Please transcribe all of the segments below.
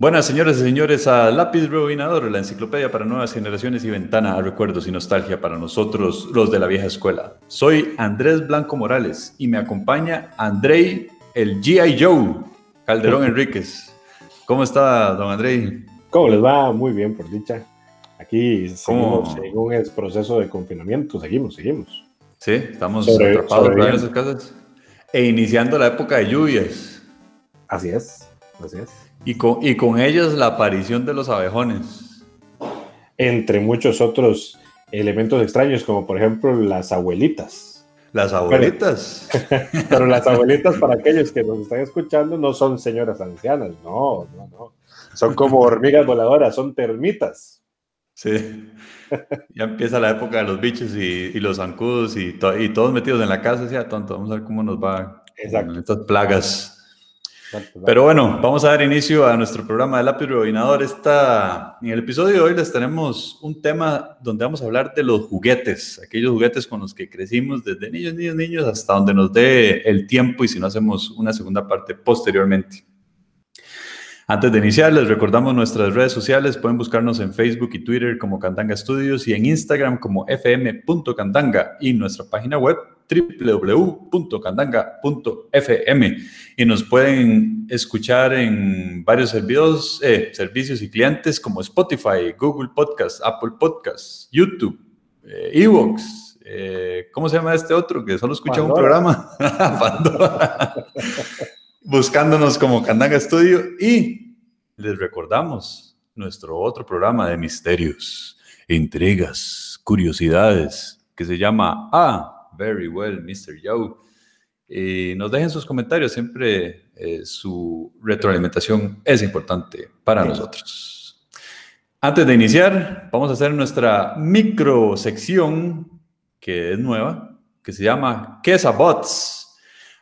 Buenas señoras y señores a Lápiz Rebobinador, la enciclopedia para nuevas generaciones y ventana a recuerdos y nostalgia para nosotros, los de la vieja escuela. Soy Andrés Blanco Morales y me acompaña Andrei, el G.I. Joe, Calderón Enríquez. ¿Cómo está, don Andrei? ¿Cómo les va? Muy bien, por dicha. Aquí seguimos según el proceso de confinamiento, seguimos, seguimos. Sí, estamos atrapados en nuestras casas. E iniciando la época de lluvias. Así es, así es. Y con, y con ellas la aparición de los abejones. Entre muchos otros elementos extraños, como por ejemplo las abuelitas. Las abuelitas. Pero, las abuelitas, para aquellos que nos están escuchando, no son señoras ancianas, no, no, no. Son como hormigas voladoras, son termitas. Sí. Ya empieza la época de los bichos y, los zancudos y, y, todos metidos en la casa, decía tonto, vamos a ver cómo nos va Exacto. estas plagas. Pero bueno, vamos a dar inicio a nuestro programa de lápiz rebobinador. Esta, en el episodio de hoy les tenemos un tema donde vamos a hablar de los juguetes, aquellos juguetes con los que crecimos desde niños, niños, niños, hasta donde nos dé el tiempo y si no hacemos una segunda parte posteriormente. Antes de iniciar, les recordamos nuestras redes sociales. Pueden buscarnos en Facebook y Twitter como Candanga Studios y en Instagram como fm.candanga y nuestra página web www.candanga.fm y nos pueden escuchar en varios servicios, eh, servicios y clientes como Spotify, Google Podcast, Apple Podcast, YouTube, eh, Evox. Eh, ¿Cómo se llama este otro que solo escucha un programa? Buscándonos como Candanga Studio y les recordamos nuestro otro programa de misterios, intrigas, curiosidades que se llama A very well, Mr. Joe. Y nos dejen sus comentarios, siempre eh, su retroalimentación es importante para nosotros. Antes de iniciar, vamos a hacer nuestra micro sección que es nueva, que se llama Bots.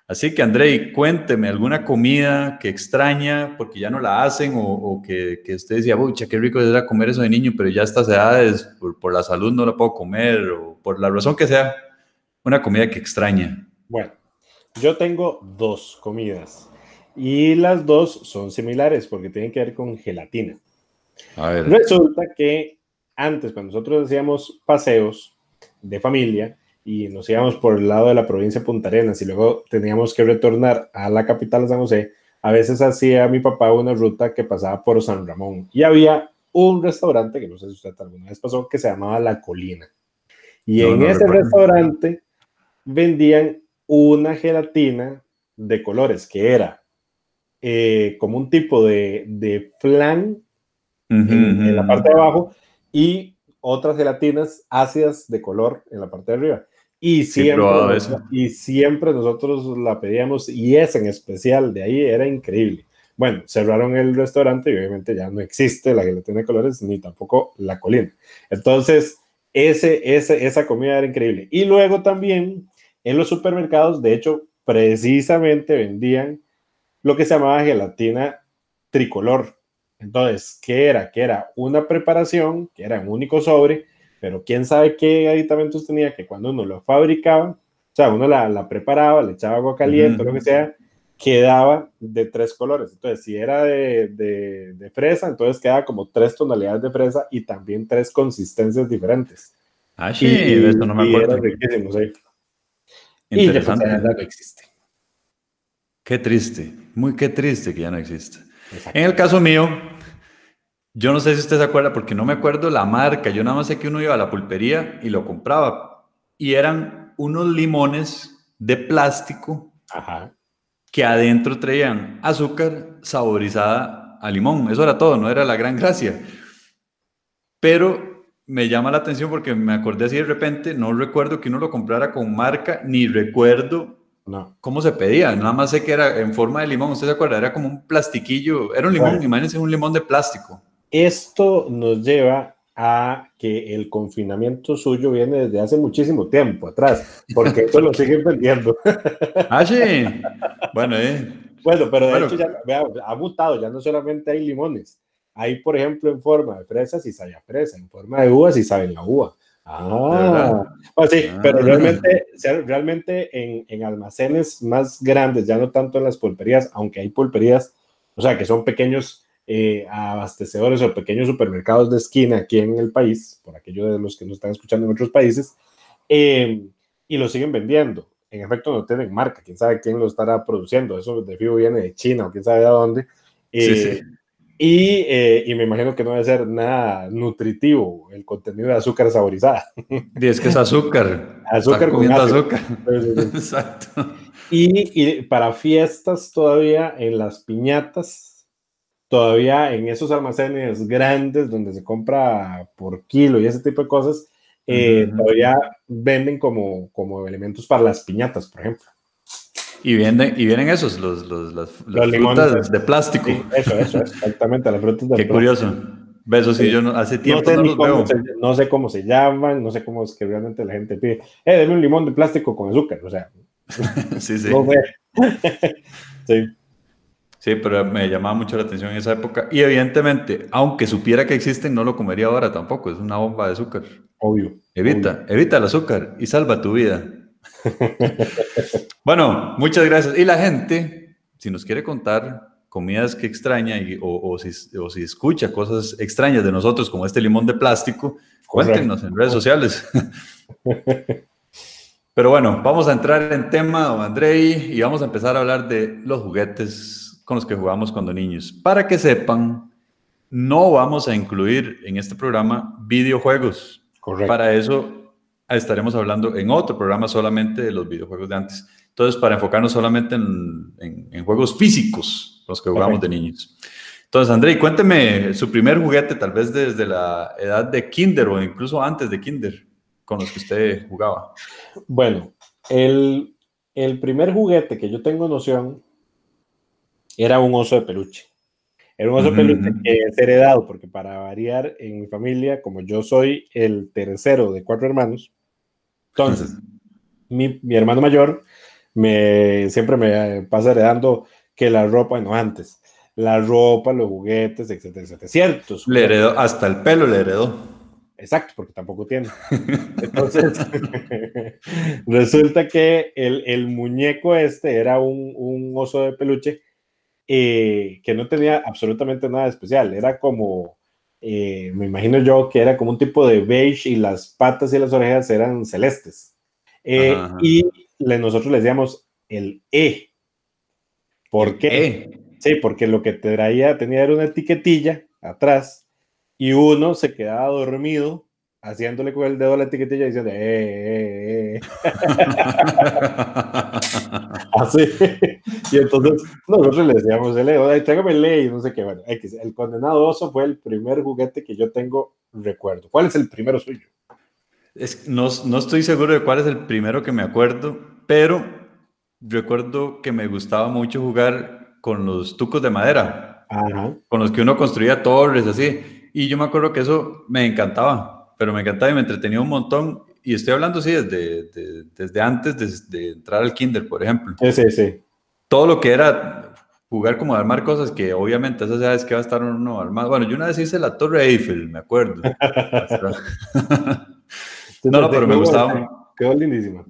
Así que, Andrei, cuénteme alguna comida que extraña porque ya no la hacen o, que, que, usted decía, pucha, qué rico era comer eso de niño, pero ya a estas edades, por, por la salud no la puedo comer o por la razón que sea. Una comida que extraña. Bueno, yo tengo dos comidas y las dos son similares porque tienen que ver con gelatina. A ver. Resulta que antes, cuando nosotros hacíamos paseos de familia y nos íbamos por el lado de la provincia de Punta Arenas y luego teníamos que retornar a la capital de San José, a veces hacía mi papá una ruta que pasaba por San Ramón y había un restaurante, que no sé si usted alguna vez pasó, que se llamaba La Colina. Y en ese restaurante vendían una gelatina de colores que era eh, como un tipo de, de flan en, la parte de abajo y otras gelatinas ácidas de color en la parte de arriba. Y siempre, y siempre nosotros la pedíamos y esa en especial de ahí era increíble. Bueno, cerraron el restaurante y obviamente ya no existe la gelatina de colores ni tampoco la colina. Entonces, ese, ese, esa comida era increíble. Y luego también en los supermercados, de hecho, precisamente vendían lo que se llamaba gelatina tricolor. Entonces, ¿qué era? Que era una preparación, que era un único sobre, pero quién sabe qué aditamentos tenía, que cuando uno lo fabricaba, o sea, uno la, preparaba, le echaba agua caliente, lo que sea, quedaba de tres colores. Entonces, si era de, de, fresa, entonces quedaba como tres tonalidades de fresa y también tres consistencias diferentes. Ah, sí, y, esto no me acuerdo. Interesante. Y no existe. Qué triste, muy qué triste que ya no existe. En el caso mío, yo no sé si usted se acuerda, porque no me acuerdo la marca, yo nada más sé que uno iba a la pulpería y lo compraba. Y eran unos limones de plástico que adentro traían azúcar saborizada a limón. Eso era todo, no era la gran gracia. Pero me llama la atención porque me acordé así de repente, no recuerdo que uno lo comprara con marca, ni recuerdo no. cómo se pedía, nada más sé que era en forma de limón, ¿usted se acuerda? Era como un plastiquillo, era un limón, imagínense un limón de plástico. Esto nos lleva a que el confinamiento suyo viene desde hace muchísimo tiempo atrás, porque eso lo siguen vendiendo. ah, sí. Bueno, eh. Bueno, pero de hecho ya ha mutado, ya no solamente hay limones, hay, por ejemplo, en forma de fresas y sabe a fresa, en forma de uvas y saben la uva. Ah, pues sí, ah. pero realmente, realmente en, en, almacenes más grandes, ya no tanto en las pulperías, aunque hay pulperías, o sea, que son pequeños eh, abastecedores o pequeños supermercados de esquina aquí en el país, por aquellos de los que nos están escuchando en otros países, eh, y lo siguen vendiendo. En efecto, no tienen marca, quién sabe quién lo estará produciendo, eso de fijo viene de China o quién sabe de dónde. Eh, y, y, me imagino que no debe ser nada nutritivo el contenido de azúcar saborizada. Y es que es azúcar. azúcar comiendo azúcar. Exacto. Y, y, para fiestas todavía en las piñatas todavía en esos almacenes grandes donde se compra por kilo y ese tipo de cosas, eh, todavía venden como, como elementos para las piñatas, por ejemplo. Y vienen, y vienen esos, los, los, las, frutas de plástico. eso, eso, exactamente, las frutas de Qué curioso. Besos, sí, yo no, hace tiempo no, no los veo. no sé cómo se llaman, no sé cómo es que realmente la gente pide, eh, deme un limón de plástico con azúcar, o sea. sí, sí. No sé. sí. Sí, pero me llamaba mucho la atención en esa época. Y evidentemente, aunque supiera que existen, no lo comería ahora tampoco. Es una bomba de azúcar. Obvio. Evita, evita el azúcar y salva tu vida. bueno, muchas gracias. Y la gente, si nos quiere contar comidas que extraña y, o, si, o, si, escucha cosas extrañas de nosotros, como este limón de plástico, cuéntenos en redes sociales. Pero bueno, vamos a entrar en tema, don Andrei, y vamos a empezar a hablar de los juguetes con los que jugamos cuando niños. Para que sepan, no vamos a incluir en este programa videojuegos. Correcto. Para eso estaremos hablando en otro programa solamente de los videojuegos de antes. Entonces, para enfocarnos solamente en, en, juegos físicos, los que jugamos de niños. Entonces, André, cuénteme su primer juguete, tal vez desde la edad de kinder o incluso antes de kinder, con los que usted jugaba. Bueno, el, el primer juguete que yo tengo noción era un oso de peluche. Era un oso de peluche que es heredado, porque para variar en mi familia, como yo soy el tercero de cuatro hermanos, entonces mi, mi, hermano mayor me, siempre me pasa heredando que la ropa, no antes, la ropa, los juguetes, etcétera, etcétera. Ciertos. Le heredó, hasta el pelo le heredó. Exacto, porque tampoco tiene. Entonces, resulta que el, el, muñeco este era un, un oso de peluche eh, que no tenía absolutamente nada especial. Era como, eh, me imagino yo que era como un tipo de beige y las patas y las orejas eran celestes. Eh, y le, nosotros le decíamos el E. ¿Por qué? E. Sí, porque lo que traía, tenía era una etiquetilla atrás y uno se quedaba dormido haciéndole con el dedo a la etiquetilla y diciendo, eh, eh, eh. Así. Y entonces nosotros le decíamos, tráigame ley, no sé qué. Bueno, el condenado oso fue el primer juguete que yo tengo recuerdo. ¿Cuál es el primero suyo? Es, no, no estoy seguro de cuál es el primero que me acuerdo, pero recuerdo que me gustaba mucho jugar con los tucos de madera, con los que uno construía torres, así. Y yo me acuerdo que eso me encantaba pero me encantaba y me entretenía un montón. Y estoy hablando, sí, desde, desde, antes de, entrar al kinder, por ejemplo. Sí, sí, sí. Todo lo que era jugar como armar cosas que obviamente esas sabes que va a estar uno armado. Bueno, yo una vez hice la Torre Eiffel, me acuerdo. no, no, pero me gustaba. Quedó lindísima.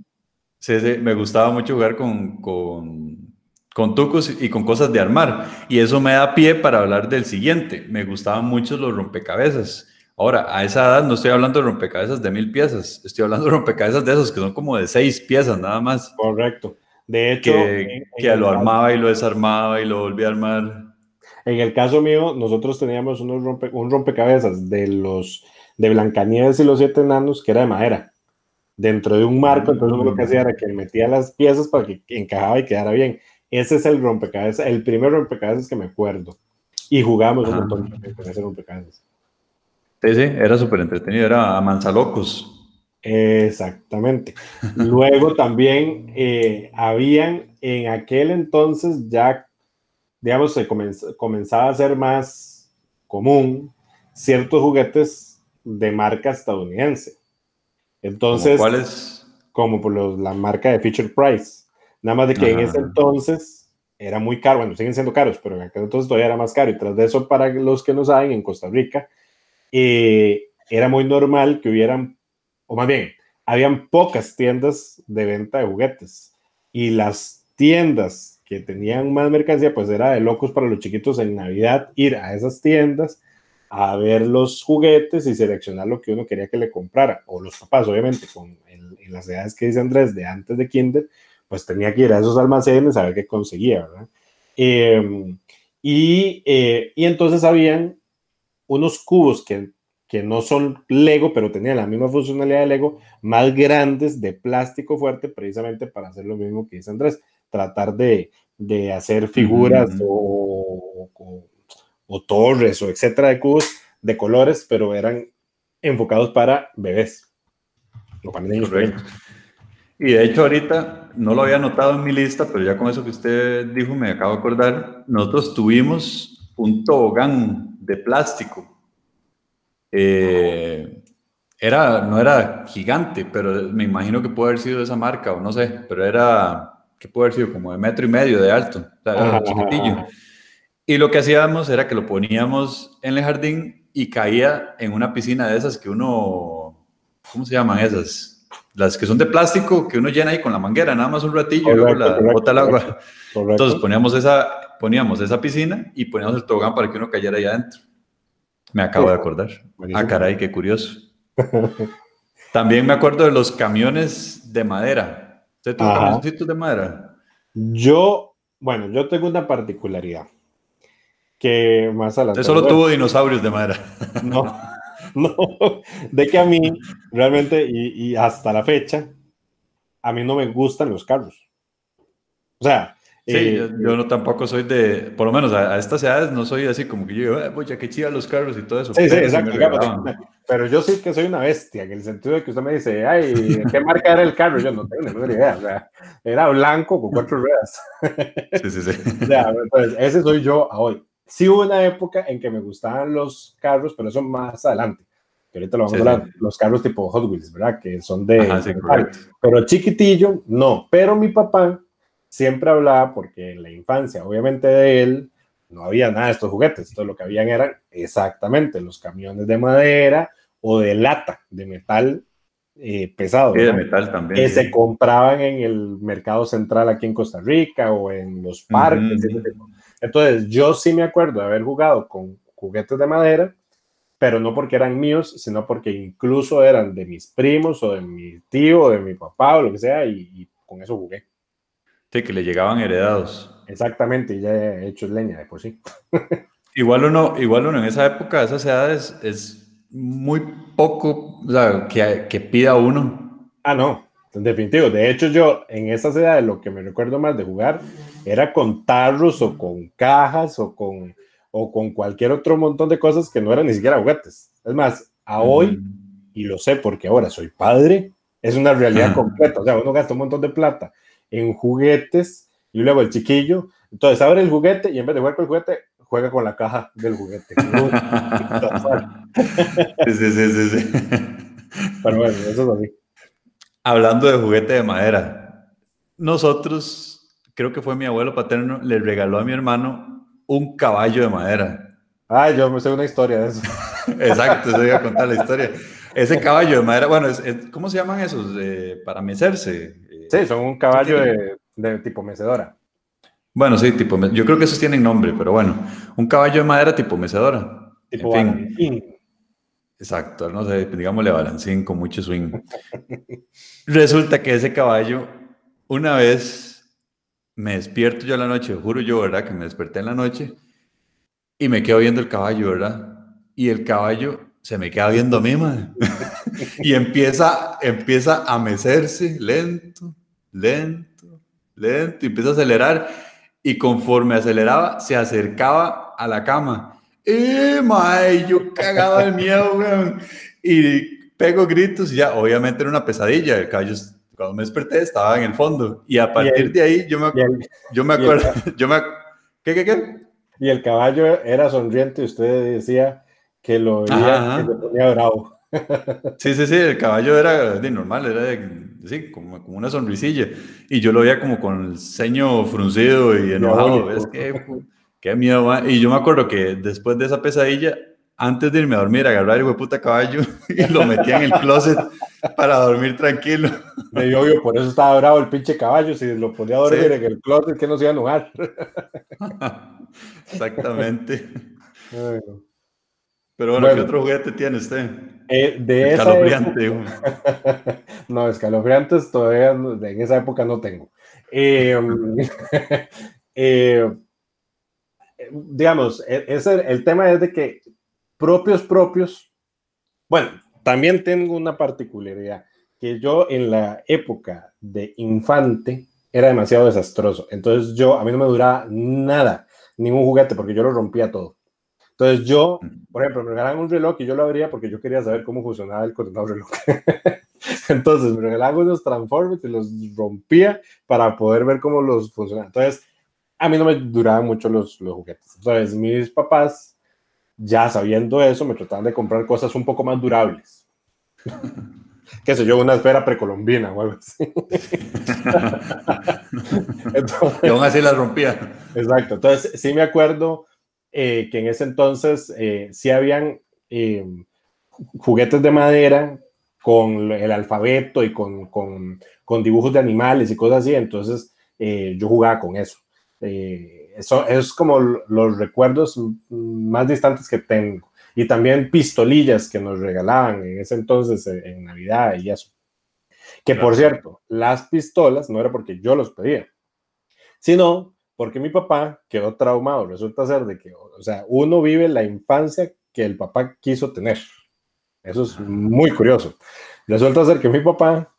Sí, sí, me gustaba mucho jugar con, con, con tucos y con cosas de armar. Y eso me da pie para hablar del siguiente. Me gustaban mucho los rompecabezas. Ahora, a esa edad no estoy hablando de rompecabezas de mil piezas, estoy hablando de rompecabezas de esos que son como de seis piezas nada más. Correcto. De hecho, que, que lo armaba y lo desarmaba y lo volvía a armar. En el caso mío, nosotros teníamos unos rompe, un rompecabezas de los de Blancanieves y los siete enanos que era de madera, dentro de un marco. Entonces, lo que hacía era que metía las piezas para que encajaba y quedara bien. Ese es el rompecabezas, el primer rompecabezas que me acuerdo. Y jugamos un montón con ese rompecabezas. Sí, sí, era súper entretenido, era a manzalocos. Exactamente. Luego también eh, habían en aquel entonces ya, digamos, se comenzaba a ser más común ciertos juguetes de marca estadounidense. Entonces, ¿cuáles? Como por los, la marca de Feature Price. Nada más de que en ese entonces era muy caro, bueno, siguen siendo caros, pero en aquel entonces todavía era más caro. Y tras de eso, para los que no saben, en Costa Rica eh, era muy normal que hubieran, o más bien, habían pocas tiendas de venta de juguetes y las tiendas que tenían más mercancía, pues era de locos para los chiquitos en Navidad ir a esas tiendas a ver los juguetes y seleccionar lo que uno quería que le comprara, o los papás, obviamente, con en, las edades que dice Andrés de antes de Kinder, pues tenía que ir a esos almacenes a ver qué conseguía. Em, y, eh, y entonces habían unos cubos que, que no son Lego, pero tenían la misma funcionalidad de Lego, más grandes de plástico fuerte, precisamente para hacer lo mismo que dice Andrés, tratar de, de hacer figuras o, o, torres o etcétera de cubos de colores, pero eran enfocados para bebés. Y de hecho ahorita no lo había notado en mi lista, pero ya con eso que usted dijo me acabo de acordar, nosotros tuvimos un tobogán de plástico. Eh, era, no era gigante, pero me imagino que puede haber sido de esa marca o no sé, pero era que puede haber sido como de metro y medio de alto, chiquitillo. Y lo que hacíamos era que lo poníamos en el jardín y caía en una piscina de esas que uno, ¿cómo se llaman esas? Las que son de plástico, que uno llena ahí con la manguera, nada más un ratillo, y luego la bota el agua. Entonces poníamos esa, poníamos esa piscina y poníamos el tobogán para que uno cayera ahí adentro. Me acabo de acordar. Ah, caray, qué curioso. También me acuerdo de los camiones de madera ¿Usted tuvo camioncitos de madera? Yo, bueno, yo tengo una particularidad que más adelante. Usted solo tuvo dinosaurios de madera. No, no, de que a mí realmente y, y hasta la fecha, a mí no me gustan los carros. O sea, Sí, eh, yo, no tampoco soy de, por lo menos a, estas edades no soy así como que yo pues ya que chiva los carros y todo eso. Sí, sí, exacto. pero yo sí que soy una bestia, en el sentido de que usted me dice, ay, ¿qué marca era el carro? Yo no tengo ni idea, o sea, era blanco con cuatro ruedas. Sí, sí, sí. o sea, entonces, ese soy yo a hoy. Sí hubo una época en que me gustaban los carros, pero eso más adelante. Que ahorita lo vamos a hablar, los carros tipo Hot Wheels, ¿verdad? Que son de... pero chiquitillo, no. Pero mi papá siempre hablaba porque en la infancia, obviamente de él, no había nada de estos juguetes. Todo lo que habían eran exactamente los camiones de madera o de lata, de metal eh, pesado. de metal también. Que se compraban en el mercado central aquí en Costa Rica o en los parques. Entonces, yo sí me acuerdo de haber jugado con juguetes de madera, pero no porque eran míos, sino porque incluso eran de mis primos o de mi tío o de mi papá o lo que sea, y con eso jugué. Sí, que le llegaban heredados. Exactamente, y ya he hecho leña de por sí. igual, uno, igual uno en esa época, esas edades, es muy poco o sea, que, que pida uno. Ah, no, en definitivo. De hecho, yo en esas edades lo que me recuerdo más de jugar era con tarros o con cajas o con, o con cualquier otro montón de cosas que no eran ni siquiera juguetes. Es más, a hoy, y lo sé porque ahora soy padre, es una realidad completa. O sea, uno gasta un montón de plata en juguetes y luego el chiquillo. Entonces abre el juguete y en vez de jugar con el juguete, juega con la caja del juguete. sí, sí, sí, sí, Pero bueno, eso es así. Hablando de juguete de madera, nosotros, creo que fue mi abuelo paterno, le regaló a mi hermano un caballo de madera. Ah, yo me sé una historia de eso. Exacto, se iba a contar la historia. Ese caballo de madera, bueno, ¿cómo se llaman esos? Eh, para mecerse. Sí, son un caballo de, tipo mecedora. Bueno, sí, tipo, yo creo que esos tienen nombre, pero bueno, un caballo de madera tipo mecedora. Tipo en fin. Exacto, no sé, digámosle balancín con mucho swing. Resulta que ese caballo, una vez me despierto yo a la noche, juro yo, ¿verdad? Que me desperté en la noche y me quedo viendo el caballo, ¿verdad? Y el caballo se me queda viendo a mí, madre. y empieza, empieza a mecerse lento, lento, lento, y empieza a acelerar. Y conforme aceleraba, se acercaba a la cama. ¡Eh, mae! Yo cagaba de miedo, weón. Y pego gritos y ya, obviamente era una pesadilla. El caballo, cuando me desperté, estaba en el fondo. Y a partir de ahí, yo me, yo me acuerdo, yo me, ¿qué, qué, qué? Y el caballo era sonriente y usted decía que lo veía que se ponía bravo. Sí, sí, sí, el caballo era de normal, era de, como, como, una sonrisilla. Y yo lo veía como con el ceño fruncido y enojado. Es que, qué miedo. Y yo me acuerdo que después de esa pesadilla, antes de irme a dormir, agarrar el puta caballo y lo metía en el closet para dormir tranquilo. De obvio, por eso estaba bravo el pinche caballo. Si lo podía dormir en el closet, que no se iba a enojar. Exactamente. Pero bueno, ¿qué otro juguete tiene usted? Eh, de escalofriante. no, escalofriantes todavía en esa época no tengo. Em, eh, digamos, e, el tema es de que propios, propios, bueno, también tengo una particularidad, que yo en la época de infante era demasiado desastroso. Entonces yo, a mí no me duraba nada, ningún juguete, porque yo lo rompía todo. Entonces yo, por ejemplo, me regalaban un reloj y yo lo abría porque yo quería saber cómo funcionaba el condenado reloj. Entonces me regalaban unos Transformers y los rompía para poder ver cómo los funcionaban. Entonces, a mí no me duraban mucho los, los juguetes. Entonces, mis papás, ya sabiendo eso, me trataban de comprar cosas un poco más durables. qué sé yo, una esfera precolombina o algo así. y aún así las rompía. Exacto. Entonces, sí me acuerdo eh, que en ese entonces eh, sí habían eh, juguetes de madera con el alfabeto y con, con, con, dibujos de animales y cosas así. Entonces, yo jugaba con eso. eso es como los recuerdos más distantes que tengo y también pistolillas que nos regalaban en ese entonces eh, en Navidad y eso. Que por cierto, las pistolas no era porque yo los pedía, sino porque mi papá quedó traumado. Resulta ser de que, o sea, uno vive la infancia que el papá quiso tener. Eso es muy curioso. Resulta ser que mi papá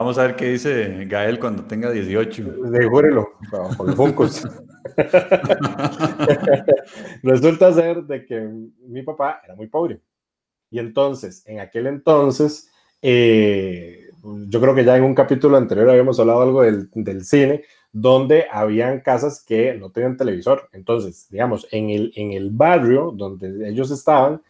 Vamos a ver qué dice Gael cuando tenga 18. Júrelo, con los funcos. Resulta ser de que mi papá era muy pobre. Y entonces, en aquel entonces, eh, yo creo que ya en un capítulo anterior habíamos hablado algo del, del, cine, donde habían casas que no tenían televisor. Entonces, digamos, en el, en el barrio donde ellos estaban,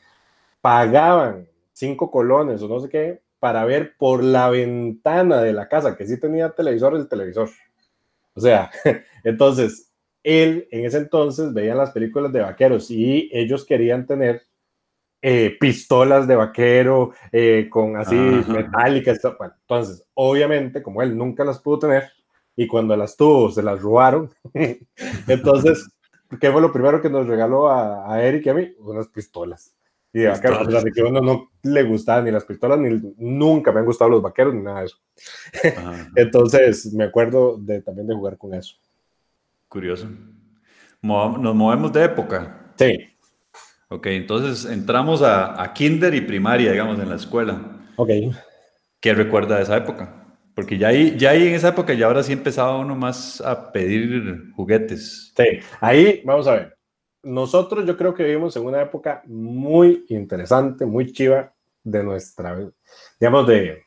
pagaban cinco colones o no sé qué para ver por la ventana de la casa, que sí tenía televisor, el televisor. O sea, entonces, él en ese entonces veían las películas de vaqueros y ellos querían tener eh, pistolas de vaquero eh, con así metálicas. entonces, obviamente, como él nunca las pudo tener y cuando las tuvo se las robaron, entonces, ¿qué fue lo primero que nos regaló a, a Eric y a mí? Unas pistolas. Y de vaqueros, a que uno no le gustaban ni las pistolas, ni nunca me han gustado los vaqueros, ni nada de eso. Entonces, me acuerdo de, también de jugar con eso. Curioso. Nos movemos de época. Sí. Ok, entonces entramos a, a, kinder y primaria, digamos, en la escuela. Ok. ¿Qué recuerda de esa época? Porque ya ahí, ya ahí en esa época ya ahora sí empezaba uno más a pedir juguetes. Sí, ahí vamos a ver nosotros yo creo que vivimos en una época muy interesante, muy chiva de nuestra, digamos, de,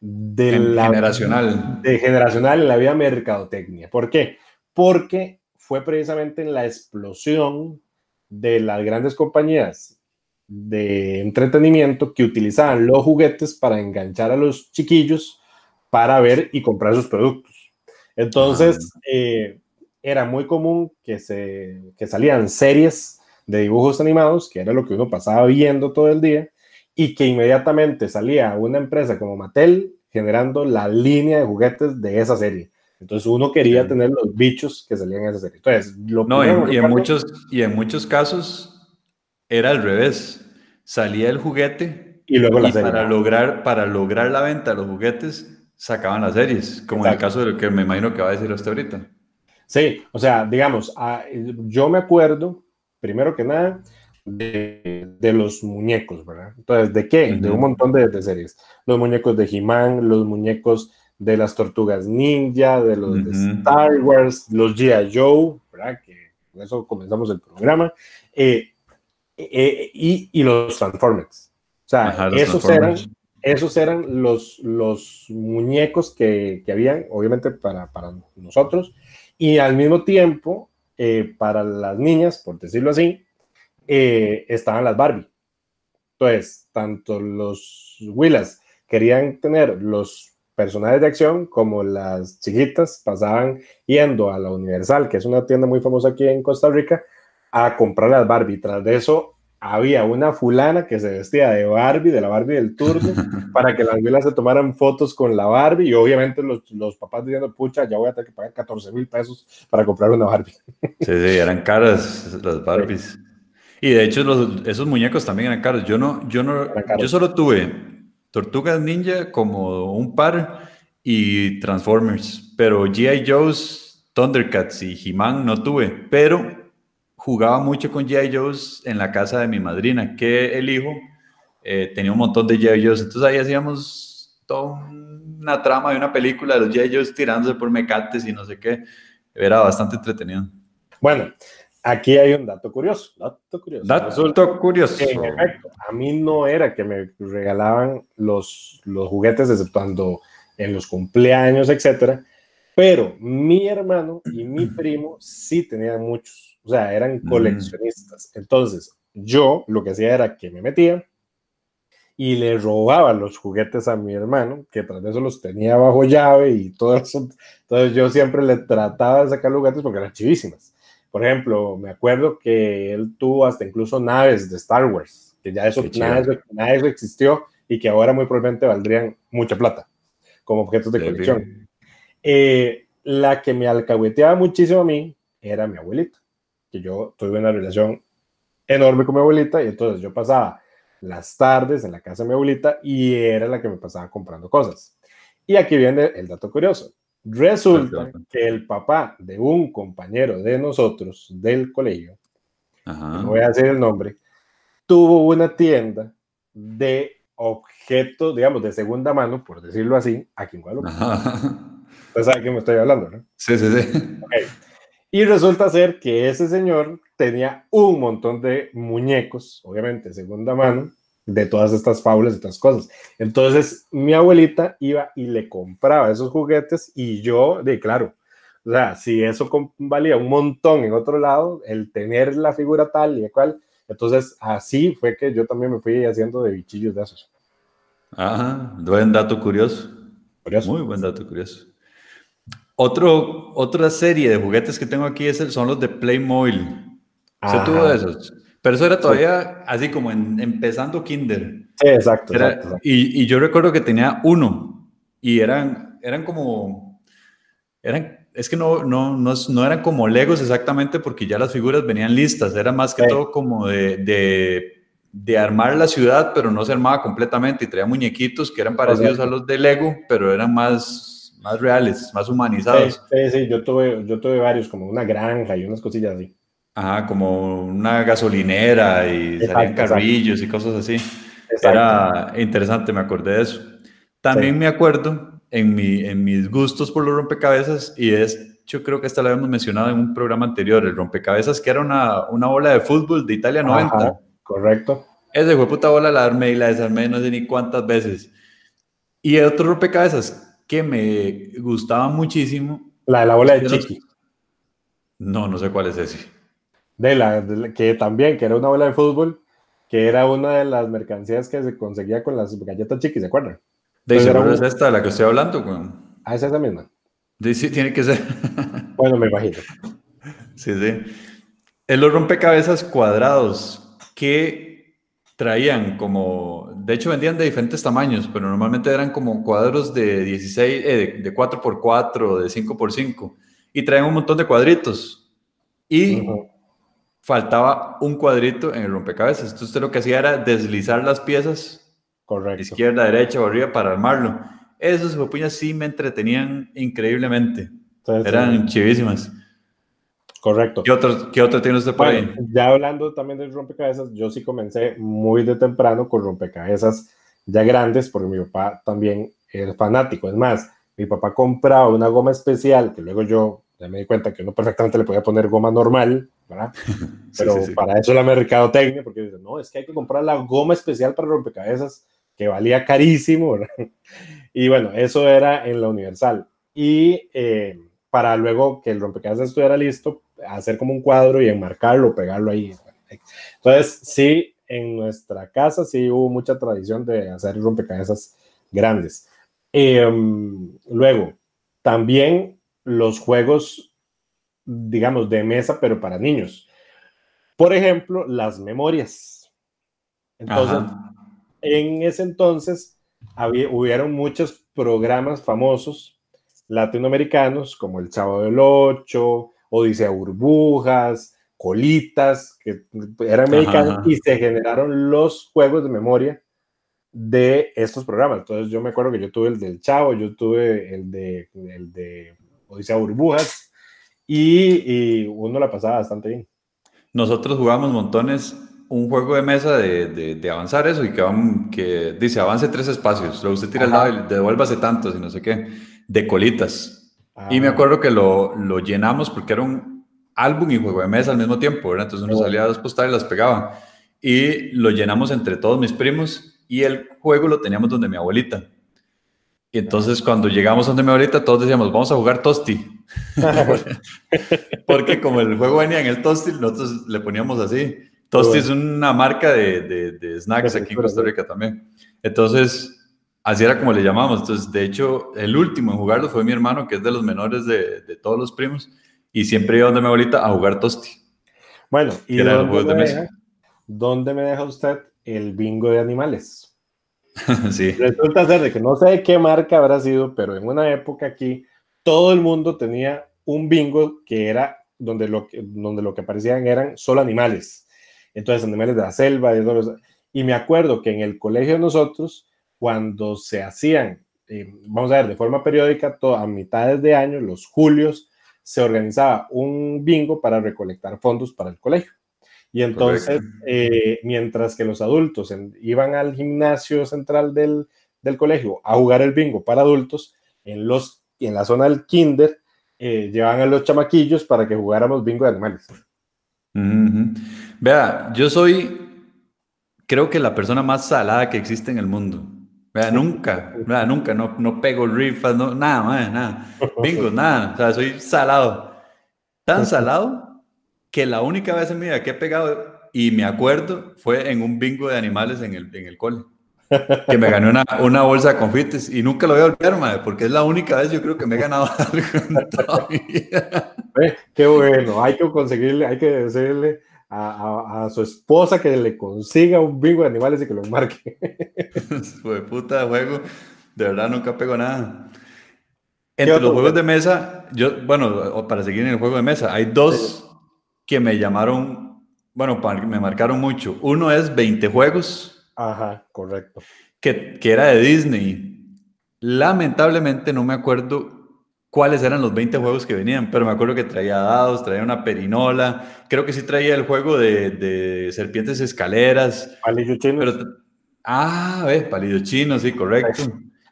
de la... Generacional. De generacional en la vida mercadotecnia. ¿Por qué? Porque fue precisamente en la explosión de las grandes compañías de entretenimiento que utilizaban los juguetes para enganchar a los chiquillos para ver y comprar sus productos. Entonces, eh, era muy común que, se, que salían series de dibujos animados, que era lo que uno pasaba viendo todo el día, y que inmediatamente salía una empresa como Mattel generando la línea de juguetes de esa serie. Entonces uno quería tener los bichos que salían en esa serie. Entonces, lo no, y, en muchos, y en muchos casos era al revés. Salía el juguete y luego la serie. Para lograr, para lograr la venta de los juguetes sacaban las series, como en el caso de lo que me imagino que va a decir hasta ahorita. Sí, o sea, digamos, ah, yo me acuerdo, primero que nada, de, los muñecos, ¿verdad? Entonces, ¿de qué? De un montón de, series. Los muñecos de He-Man, los muñecos de las tortugas ninja, de los de Star Wars, los G.I. Joe, ¿verdad? Que con eso comenzamos el programa. Eh, eh, y, y, los Transformers. O sea, esos, eran, esos eran los, los muñecos que, que habían, obviamente, para, para nosotros y al mismo tiempo, eh, para las niñas, por decirlo así, eh, estaban las Barbie. Entonces, tanto los Willas querían tener los personajes de acción como las chiquitas pasaban yendo a la Universal, que es una tienda muy famosa aquí en Costa Rica, a comprar las Barbie. Tras de eso, había una fulana que se vestía de Barbie, de la Barbie del turno, para que las abuelas se tomaran fotos con la Barbie y obviamente los, los papás diciendo, pucha, ya voy a tener que pagar 14 mil pesos para comprar una Barbie. Sí, sí, eran caras las Barbies. Y de hecho los, esos muñecos también eran caros. Yo no, yo no, yo solo tuve Tortugas Ninja como un par y Transformers, pero G.I. Joe's, Thundercats y He-Man no tuve, pero jugaba mucho con G.I. Joe's en la casa de mi madrina, que el hijo eh, tenía un montón de G.I. Joe's. Entonces ahí hacíamos toda una trama de una película de los G.I. Joe's tirándose por mecates y no sé qué. Era bastante entretenido. Bueno, aquí hay un dato curioso. Dato curioso. Dato curioso. En efecto, a mí no era que me regalaban los, los juguetes, exceptuando en los cumpleaños, etcétera. Pero mi hermano y mi primo sí tenían muchos. O sea, eran coleccionistas. Entonces, yo lo que hacía era que me metía y le robaba los juguetes a mi hermano, que tras de eso los tenía bajo llave y todo eso. Entonces, yo siempre le trataba de sacar los juguetes porque eran chivísimas. Por ejemplo, me acuerdo que él tuvo hasta incluso naves de Star Wars, que ya eso, nada, eso existió y que ahora muy probablemente valdrían mucha plata como objetos de colección. Eh, la que me alcahueteaba muchísimo a mí era mi abuelita que yo tuve una relación enorme con mi abuelita y entonces yo pasaba las tardes en la casa de mi abuelita y era la que me pasaba comprando cosas. Y aquí viene el dato curioso. Resulta que el papá de un compañero de nosotros del colegio, no voy a decir el nombre, tuvo una tienda de objetos, digamos, de segunda mano, por decirlo así, aquí en Guadalupe. Usted sabe de qué me estoy hablando, ¿no? Sí, sí, sí. Y resulta ser que ese señor tenía un montón de muñecos, obviamente segunda mano, de todas estas fábulas y estas cosas. Entonces mi abuelita iba y le compraba esos juguetes y yo, de claro, o sea, si eso valía un montón en otro lado, el tener la figura tal y cual, entonces así fue que yo también me fui haciendo de bichillos de esos. Ajá, buen dato curioso. curioso. Muy buen dato curioso. Otro, otra serie de juguetes que tengo aquí es el, son los de Playmobil. Se tuvo de esos. Pero eso era todavía así como en, empezando Kinder. Sí, exacto. Y, y, yo recuerdo que tenía uno y eran, eran como, eran, es que no, no, no, no, eran como Legos exactamente porque ya las figuras venían listas, era más que todo como de, de, de, armar la ciudad, pero no se armaba completamente y traía muñequitos que eran parecidos a los de Lego, pero eran más más reales, más humanizados. Sí, sí, yo tuve, yo tuve varios, como una granja y unas cosillas así. Ajá, como una gasolinera y salían carrillos y cosas así. Era interesante, me acordé de eso. También me acuerdo en, mi, en mis gustos por los rompecabezas y es, yo creo que esta la habíamos mencionado en un programa anterior, el rompecabezas que era una, una bola de fútbol de Italia 90. correcto. Ese fue puta bola, la armé y la desarmé no sé ni cuántas veces. Y otro rompecabezas que me gustaba muchísimo. La de la bola de Chiqui. No, no sé cuál es ese. De la, que también, que era una bola de fútbol, que era una de las mercancías que se conseguía con las galletas Chiqui, ¿se acuerdan? De seguro es esta de la que estoy hablando, güey. Ah, es esa misma. Sí, sí, tiene que ser. bueno, me imagino. Sí, sí. En los rompecabezas cuadrados que traían como, de hecho vendían de diferentes tamaños, pero normalmente eran como cuadros de 16, eh, de 4x4, de 5x5, y traían un montón de cuadritos. Y faltaba un cuadrito en el rompecabezas. Entonces usted lo que hacía era deslizar las piezas, Correcto. izquierda, derecha o arriba para armarlo. Esos puñas sí me entretenían increíblemente. Eran chivísimas. Correcto. ¿Qué otro, qué otro tiene usted por ahí? Ya hablando también de rompecabezas, yo sí comencé muy de temprano con rompecabezas ya grandes, porque mi papá también era fanático. Es más, mi papá compraba una goma especial que luego yo ya me di cuenta que no perfectamente le podía poner goma normal, ¿verdad? Pero para eso la mercadotecnia, porque dice, no, es que hay que comprar la goma especial para rompecabezas que valía carísimo, ¿verdad? Y bueno, eso era en la Universal. Y eh, para luego que el rompecabezas estuviera listo, hacer como un cuadro y enmarcarlo, pegarlo ahí. Entonces, sí, en nuestra casa sí hubo mucha tradición de hacer rompecabezas grandes. Em, luego, también los juegos, digamos, de mesa, pero para niños. Por ejemplo, las memorias. Entonces, en ese entonces había, hubieron muchos programas famosos latinoamericanos como El Chavo del Ocho, Odisea Burbujas, Colitas, que eran mexicanos y se generaron los juegos de memoria de estos programas. Entonces yo me acuerdo que yo tuve el del Chavo, yo tuve el de, el de Odisea Burbujas y, y uno la pasaba bastante bien. Nosotros jugamos montones un juego de mesa de, de, avanzar eso y que, que dice avance tres espacios, luego usted tira al lado y devuélvase tantos y no sé qué, de colitas. Y me ah. acuerdo que lo, lo, llenamos porque era un álbum y juego de mesa al mismo tiempo, ¿verdad? Entonces uno salía a dos postales y las pegaba. Y lo llenamos entre todos mis primos y el juego lo teníamos donde mi abuelita. Y entonces cuando llegamos donde mi abuelita, todos decíamos, vamos a jugar Tosti. Porque como el juego venía en el Tosti, nosotros le poníamos así. Tosti es una marca de, de, snacks aquí en Costa Rica también. Entonces, así era como le llamamos. Entonces, de hecho, el último en jugarlo fue mi hermano, que es de los menores de, de todos los primos, y siempre iba donde mi abuelita a jugar Tosti. Bueno, ¿y dónde me, deja, dónde me deja usted el bingo de animales? sí. Resulta ser de que no sé de qué marca habrá sido, pero en una época aquí todo el mundo tenía un bingo que era donde lo que, donde lo que aparecían eran solo animales entonces animales de la selva, y me acuerdo que en el colegio de nosotros, cuando se hacían, eh, vamos a ver, de forma periódica, a mitades de año, los julios, se organizaba un bingo para recolectar fondos para el colegio. Y entonces, eh, mientras que los adultos iban al gimnasio central del, del, colegio a jugar el bingo para adultos, en, los, en la zona del kinder, eh, llevaban a los chamaquillos para que jugáramos bingo de animales. Vea, yo soy, creo que la persona más salada que existe en el mundo. Nunca, vea, nunca, no, no pego rifas, no, nada, nada, bingo, nada. O sea, soy salado. Tan salado que la única vez en mi vida que he pegado, y me acuerdo, fue en un bingo de animales en el, en el cole. Que me gané una, una bolsa de confites y nunca lo voy a olvidar, madre, porque es la única vez yo creo que me he ganado algo en toda mi vida. Qué bueno, hay que conseguirle, hay que decirle a, su esposa que le consiga un bingo de animales y que lo marque. Fue puta de juego, de verdad nunca pego nada. Entre los juegos de mesa, yo, bueno, para seguir en el juego de mesa, hay dos que me llamaron, bueno, me marcaron mucho. Uno es 20 juegos. Ajá, correcto. Que, que era de Disney. Lamentablemente no me acuerdo cuáles eran los 20 juegos que venían, pero me acuerdo que traía dados, traía una perinola, creo que sí traía el juego de, serpientes escaleras. Palillo chino. ah, ve, palillo chino, sí, correcto.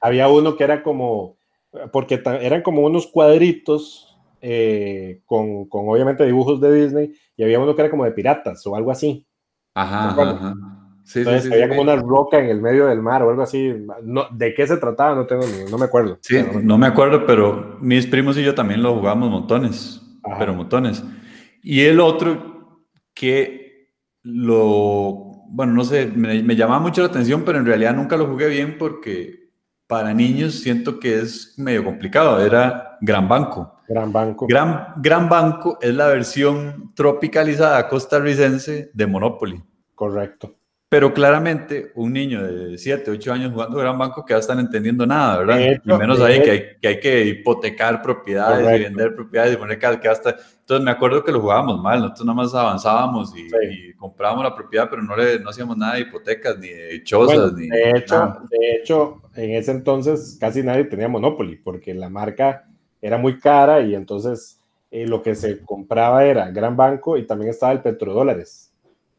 Había uno que era como, porque eran como unos cuadritos eh, con, con, obviamente dibujos de Disney, y había uno que era como de piratas o algo así. Ajá, ajá. Entonces había como una roca en el medio del mar o algo así. No, ¿De qué se trataba? No tengo no me acuerdo. Sí, no me acuerdo, pero mis primos y yo también lo jugamos montones, pero montones. Y el otro que lo, bueno, no sé, me, me, llamaba mucho la atención, pero en realidad nunca lo jugué bien porque para niños siento que es medio complicado. Era Gran Banco. Gran Banco. Gran, Gran Banco es la versión tropicalizada costarricense de Monopoly. Correcto. Pero claramente un niño de 7, 8 años jugando Gran Banco que va a estar entendiendo nada, ¿verdad? y menos ahí que hay, que hay, que hipotecar propiedades y vender propiedades y poner que hasta... Entonces me acuerdo que lo jugábamos mal, nosotros nada más avanzábamos y, comprábamos la propiedad, pero no, le, no hacíamos nada de hipotecas ni de chozas. ni de, hecho, de hecho, en ese entonces casi nadie tenía Monopoly porque la marca era muy cara y entonces eh, lo que se compraba era Gran Banco y también estaba el petrodólares.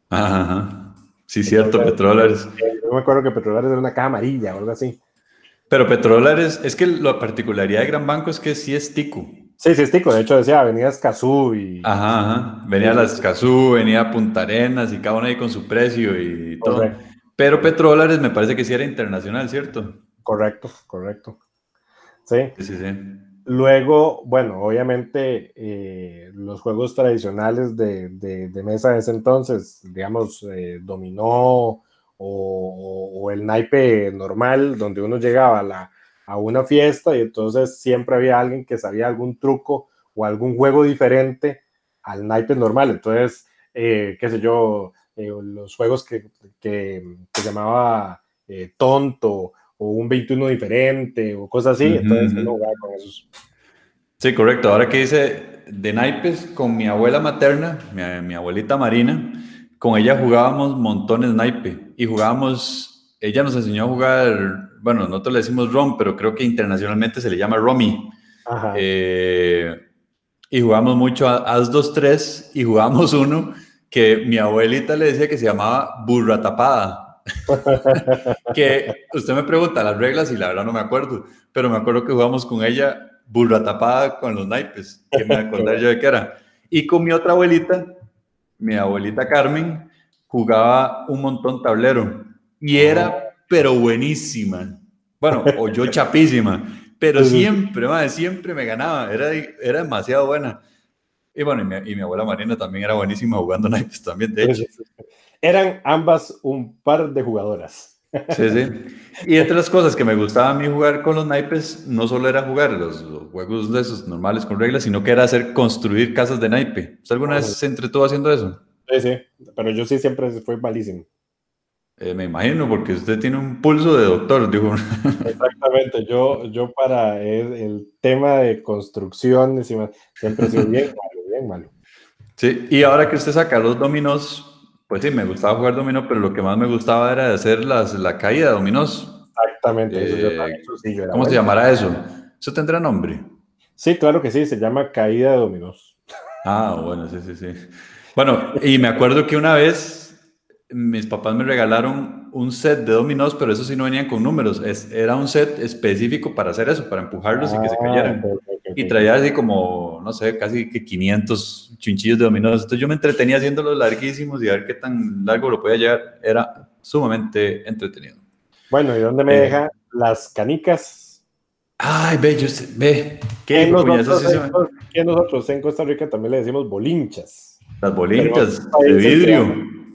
Ajá. Sí, cierto, Petrodólares. Yo me acuerdo que Petrodólares era una caja amarilla o algo así. Pero Petrodólares, es que la particularidad de Gran Banco es que sí es tico. Sí, sí es tico. De hecho, decía Avenida Escazú y... Ajá, ajá. Venía la Escazú, venía Punta Arenas y cada uno ahí con su precio y todo. Pero Petrodólares me parece que sí era internacional, ¿cierto? Correcto, correcto. Sí. Sí, sí, sí. Luego, bueno, obviamente eh, los juegos tradicionales de, de, mesa de ese entonces, digamos, eh, dominó o, el naipe normal, donde uno llegaba a, a una fiesta y entonces siempre había alguien que sabía algún truco o algún juego diferente al naipe normal. Entonces, eh, qué sé yo, los juegos que, que, que llamaba tonto o un 21 diferente o cosas así, entonces no jugaba con esos. Sí, correcto. Ahora que dice de naipes, con mi abuela materna, mi, mi abuelita Marina, con ella jugábamos montones naipe y jugábamos, ella nos enseñó a jugar, bueno, nosotros le decimos rom, pero creo que internacionalmente se le llama romy. Eh, y jugamos mucho a As 2 3 y jugamos uno que mi abuelita le decía que se llamaba burra tapada. que usted me pregunta las reglas y la verdad no me acuerdo, pero me acuerdo que jugamos con ella burra tapada con los naipes, que me acordé yo de era. Y con mi otra abuelita, mi abuelita Carmen, jugaba un montón tablero y era, pero buenísima. Bueno, o yo chapísima, pero siempre, madre, siempre me ganaba, era, era demasiado buena. Y bueno, y mi, abuela Marina también era buenísima jugando naipes también, de hecho. Eran ambas un par de jugadoras. Sí, sí. Y entre las cosas que me gustaba a mí jugar con los naipes, no solo era jugar los, juegos de esos normales con reglas, sino que era hacer construir casas de naipe. ¿Usted alguna vez se entretuvo haciendo eso? Sí, sí, pero yo sí siempre fue malísimo. Eh, me imagino, porque usted tiene un pulso de doctor, dijo. Exactamente, yo, yo para el, tema de construcción siempre sido bien malo, bien malo. Sí, y ahora que usted saca los dominos, pues sí, me gustaba jugar dominó, pero lo que más me gustaba era hacer las, la caída de dominos. Exactamente. Eh, ¿Cómo se llamará eso? ¿Eso tendrá nombre? Sí, claro que sí, se llama caída de dominos. Ah, bueno, sí, sí, sí. Bueno, y me acuerdo que una vez mis papás me regalaron un set de dominós, pero eso sí no venían con números. Es, era un set específico para hacer eso, para empujarlos y que se ah, cayeran. Y traía así como, no sé, casi que 500 chinchillos de dominós. Entonces yo me entretenía haciéndolos larguísimos y a ver qué tan largo lo podía llevar. Era sumamente entretenido. Bueno, ¿y dónde me eh, deja las canicas? Ay, ve, yo sé, ve. ¿Qué nosotros, en, nosotros en Costa Rica también le decimos bolinchas. Las bolinchas de vidrio.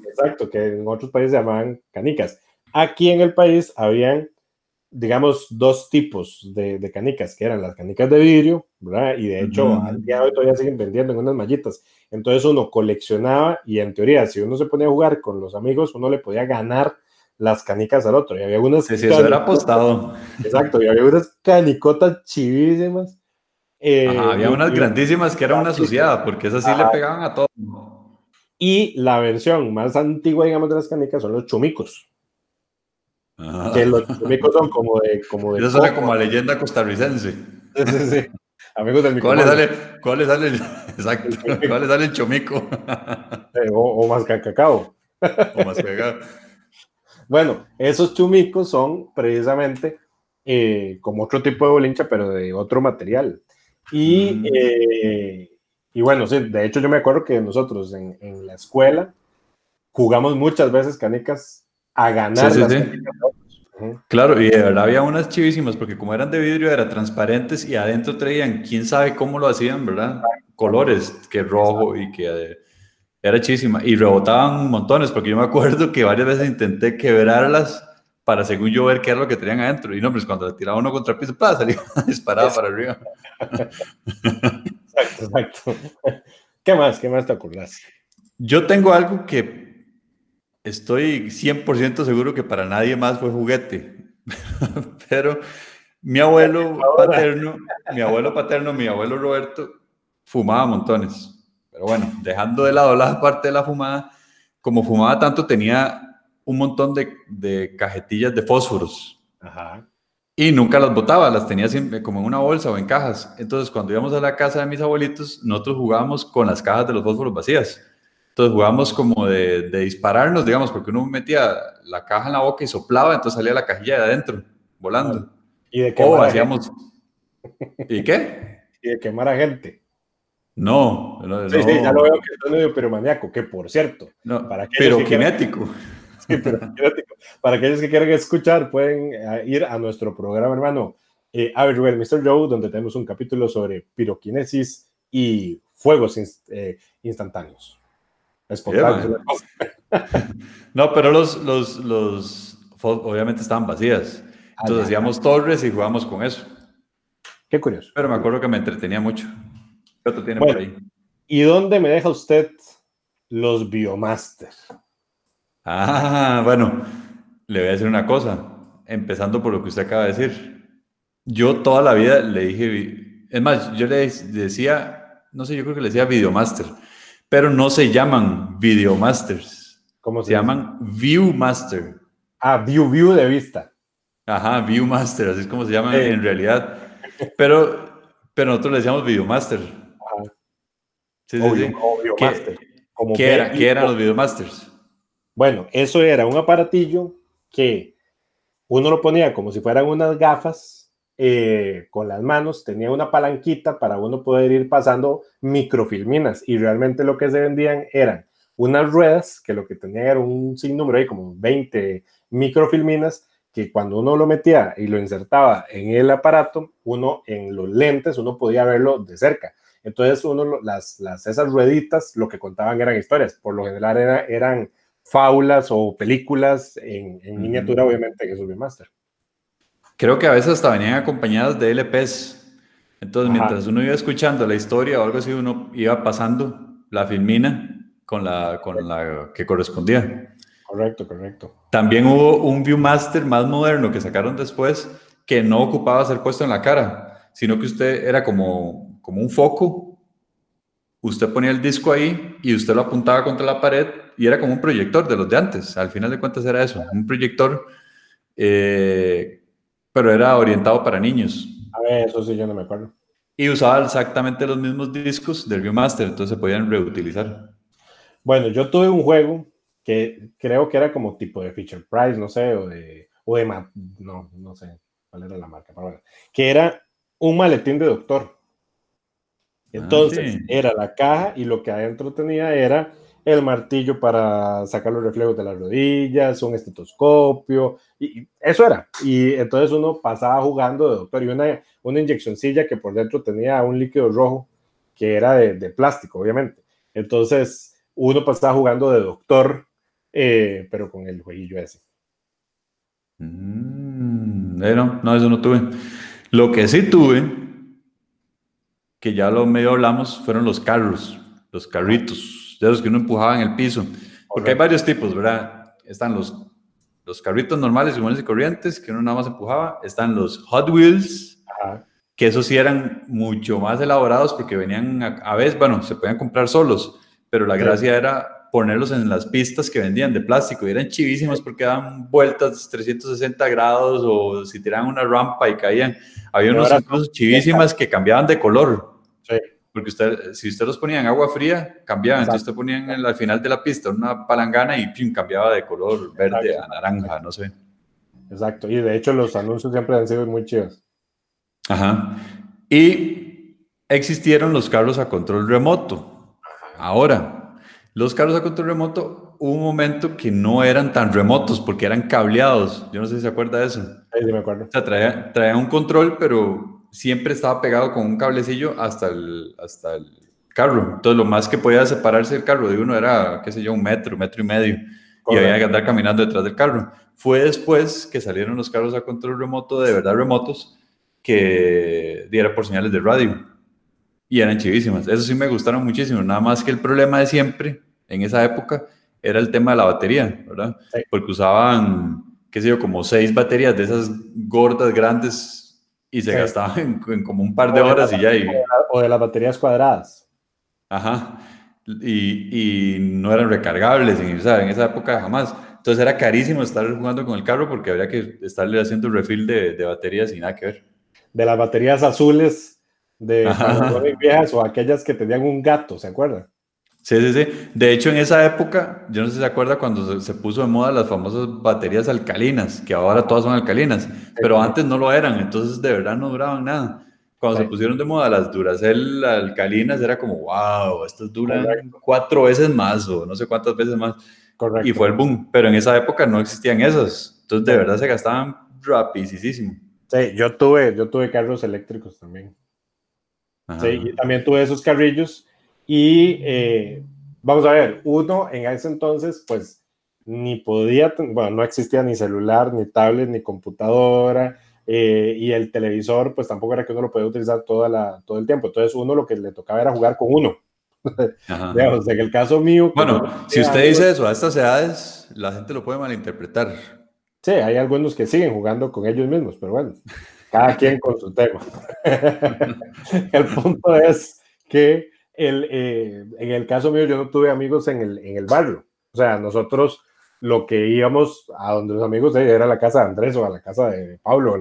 exacto, que en otros países se llamaban canicas. Aquí en el país habían digamos, dos tipos de, canicas, que eran las canicas de vidrio, ¿verdad? Y de hecho, al día de hoy todavía siguen vendiendo en unas mallitas. Entonces uno coleccionaba y en teoría, si uno se ponía a jugar con los amigos, uno le podía ganar las canicas al otro. Y había unas... Sí, sí, eso era apostado. Exacto, y había unas canicotas chivísimas. Eh, había unas grandísimas que eran una asociada, porque esas sí le pegaban a todo. Y la versión más antigua, digamos, de las canicas son los chumicos. Que los chumicos son como de. Como de Eso suena como a leyenda costarricense. Sí, sí, sí. Amigos del ¿Cuál le sale, cuál le sale, exacto, cuál le sale el chomico? Eh, o, más cacao. O más cacao. Bueno, esos chumicos son precisamente eh, como otro tipo de bolincha, pero de otro material. Y, mm. eh, y bueno, sí, de hecho yo me acuerdo que nosotros en, en la escuela jugamos muchas veces canicas a ganar Claro, y de verdad había unas chivísimas, porque como eran de vidrio, eran transparentes y adentro traían, quién sabe cómo lo hacían, ¿verdad? Colores, que rojo y que eh, era chivísima. Y rebotaban montones, porque yo me acuerdo que varias veces intenté quebrarlas para, según yo, ver qué era lo que tenían adentro. Y no, pues cuando tiraba uno contra el piso, salía disparado para arriba. exacto, exacto. ¿Qué más? ¿Qué más te acordás? Yo tengo algo que estoy 100% seguro que para nadie más fue juguete. Pero mi abuelo paterno, mi abuelo paterno, mi abuelo Roberto, fumaba montones. Pero bueno, dejando de lado la parte de la fumada, como fumaba tanto, tenía un montón de, de cajetillas de fósforos. Y nunca las botaba, las tenía siempre como en una bolsa o en cajas. Entonces, cuando íbamos a la casa de mis abuelitos, nosotros jugábamos con las cajas de los fósforos vacías. Entonces jugamos como de, dispararnos, digamos, porque uno metía la caja en la boca y soplaba, entonces salía la cajilla de adentro, volando. ¿Y de qué hacíamos... ¿Y qué? Y de quemar a gente. No, no, sí, sí, ya lo veo que es medio piromaníaco, que por cierto, no, para pero kinético. sí, pero kinético. Para aquellos que quieran escuchar, pueden eh, ir a nuestro programa, hermano, eh, Everywhere Mr. Joe, donde tenemos un capítulo sobre piroquinesis y fuegos eh, instantáneos. no, pero los, los, los, obviamente estaban vacías. Ah, Entonces hacíamos torres y jugábamos con eso. Qué curioso. Pero me acuerdo que me entretenía mucho. ¿Qué tiene por ahí? ¿Y dónde me deja usted los Biomaster? Ah, bueno, le voy a decir una cosa, empezando por lo que usted acaba de decir. Yo toda la vida le dije, es más, yo le decía, no sé, yo creo que le decía Videomaster, pero no se llaman Videomasters. ¿Cómo se, se llaman? Viewmaster. Ah, View, View de vista. Ajá, Viewmaster, así es como se llaman en realidad. Pero, pero nosotros le decíamos Videomaster. Ajá. Sí, sí, sí. ¿Qué, era, ¿Qué eran los Videomasters? Bueno, eso era un aparatillo que uno lo ponía como si fueran unas gafas eh, con las manos, tenía una palanquita para uno poder ir pasando microfilminas y realmente lo que se vendían eran unas ruedas que lo que tenían era un sinnúmero ahí como 20 microfilminas que cuando uno lo metía y lo insertaba en el aparato, uno en los lentes, uno podía verlo de cerca. Entonces, uno, las, las, esas rueditas lo que contaban eran historias, por lo general eran fábulas o películas en, miniatura, obviamente, que es un remaster. Creo que a veces hasta venían acompañadas de LPs. Entonces, mientras uno iba escuchando la historia o algo así, uno iba pasando la filmina con la, con la que correspondía. Correcto, correcto. También hubo un Viewmaster más moderno que sacaron después que no ocupaba ser puesto en la cara, sino que usted era como, como un foco usted ponía el disco ahí y usted lo apuntaba contra la pared y era como un proyector de los de antes. Al final de cuentas era eso, un proyector, eh, pero era orientado para niños. A ver, eso sí, yo no me acuerdo. Y usaba exactamente los mismos discos del Viewmaster, entonces se podían reutilizar. Bueno, yo tuve un juego que creo que era como tipo de Feature Price, no sé, o de, o de no, no sé cuál era la marca, pero bueno, que era un maletín de doctor. Ah, Entonces, era la caja y lo que adentro tenía era el martillo para sacar los reflejos de las rodillas, un estetoscopio, y, eso era. Y entonces uno pasaba jugando de doctor y una, una inyeccioncilla que por dentro tenía un líquido rojo que era de, plástico, obviamente. Entonces uno pasaba jugando de doctor, eh, pero con el jueguillo ese. Mm, no, no, eso no tuve. Lo que sí tuve que ya lo medio hablamos, fueron los carros, los carritos, de los que uno empujaba en el piso. Porque hay varios tipos, ¿verdad? Están los, los carritos normales, iguales y corrientes, que uno nada más empujaba. Están los Hot Wheels, que esos sí eran mucho más elaborados porque venían a, veces, bueno, se podían comprar solos, pero la gracia era ponerlos en las pistas que vendían de plástico y eran chivísimos porque daban vueltas 360 grados o si tiraban una rampa y caían. Había unos incluso chivísimas que cambiaban de color. Porque usted, si usted los ponía en agua fría, cambiaban. Entonces usted ponía en al final de la pista una palangana y pim, cambiaba de color verde a naranja, no sé. Exacto. Y de hecho los anuncios siempre han sido muy chidos. Ajá. Y existieron los carros a control remoto. Ahora, los carros a control remoto, hubo un momento que no eran tan remotos porque eran cableados. Yo no sé si se acuerda de eso. Sí, me acuerdo. O sea, traía un control, pero siempre estaba pegado con un cablecillo hasta el, hasta el carro. Entonces, lo más que podía separarse el carro de uno era, qué sé yo, un metro, metro y medio. Y había que andar caminando detrás del carro. Fue después que salieron los carros a control remoto, de verdad remotos, que diera por señales de radio. Y eran chivísimas. Eso sí me gustaron muchísimo. Nada más que el problema de siempre, en esa época, era el tema de la batería, ¿verdad? Porque usaban, qué sé yo, como seis baterías de esas gordas, grandes, y se gastaba en, como un par de horas y ya. Y... O de las baterías cuadradas. Ajá. Y, y no eran recargables, en, en esa época jamás. Entonces era carísimo estar jugando con el carro porque habría que estarle haciendo refill de, de baterías y nada que ver. De las baterías azules de viejas o aquellas que tenían un gato, ¿se acuerdan? Sí, sí, sí. De hecho, en esa época, yo no sé si se acuerda cuando se, puso de moda las famosas baterías alcalinas, que ahora todas son alcalinas, pero antes no lo eran, entonces de verdad no duraban nada. Cuando se pusieron de moda las Duracell alcalinas, era como, wow, estas duran cuatro veces más o no sé cuántas veces más. Correcto. Y fue el boom, pero en esa época no existían esas, entonces de verdad se gastaban rapidísimo. Sí, yo tuve, yo tuve carros eléctricos también. Sí, y también tuve esos carrillos y eh, vamos a ver, uno en ese entonces, pues ni podía, bueno, no existía ni celular, ni tablet, ni computadora, eh, y el televisor, pues tampoco era que uno lo podía utilizar toda la, todo el tiempo. Entonces, uno lo que le tocaba era jugar con uno. Digamos, en el caso mío... Bueno, si usted dice eso a estas edades, la gente lo puede malinterpretar. Sí, hay algunos que siguen jugando con ellos mismos, pero bueno, cada quien con su tema. el punto es que el, eh, en el caso mío yo no tuve amigos en el, en el barrio. O sea, nosotros lo que íbamos a donde los amigos era la casa de Andrés o a la casa de Pablo.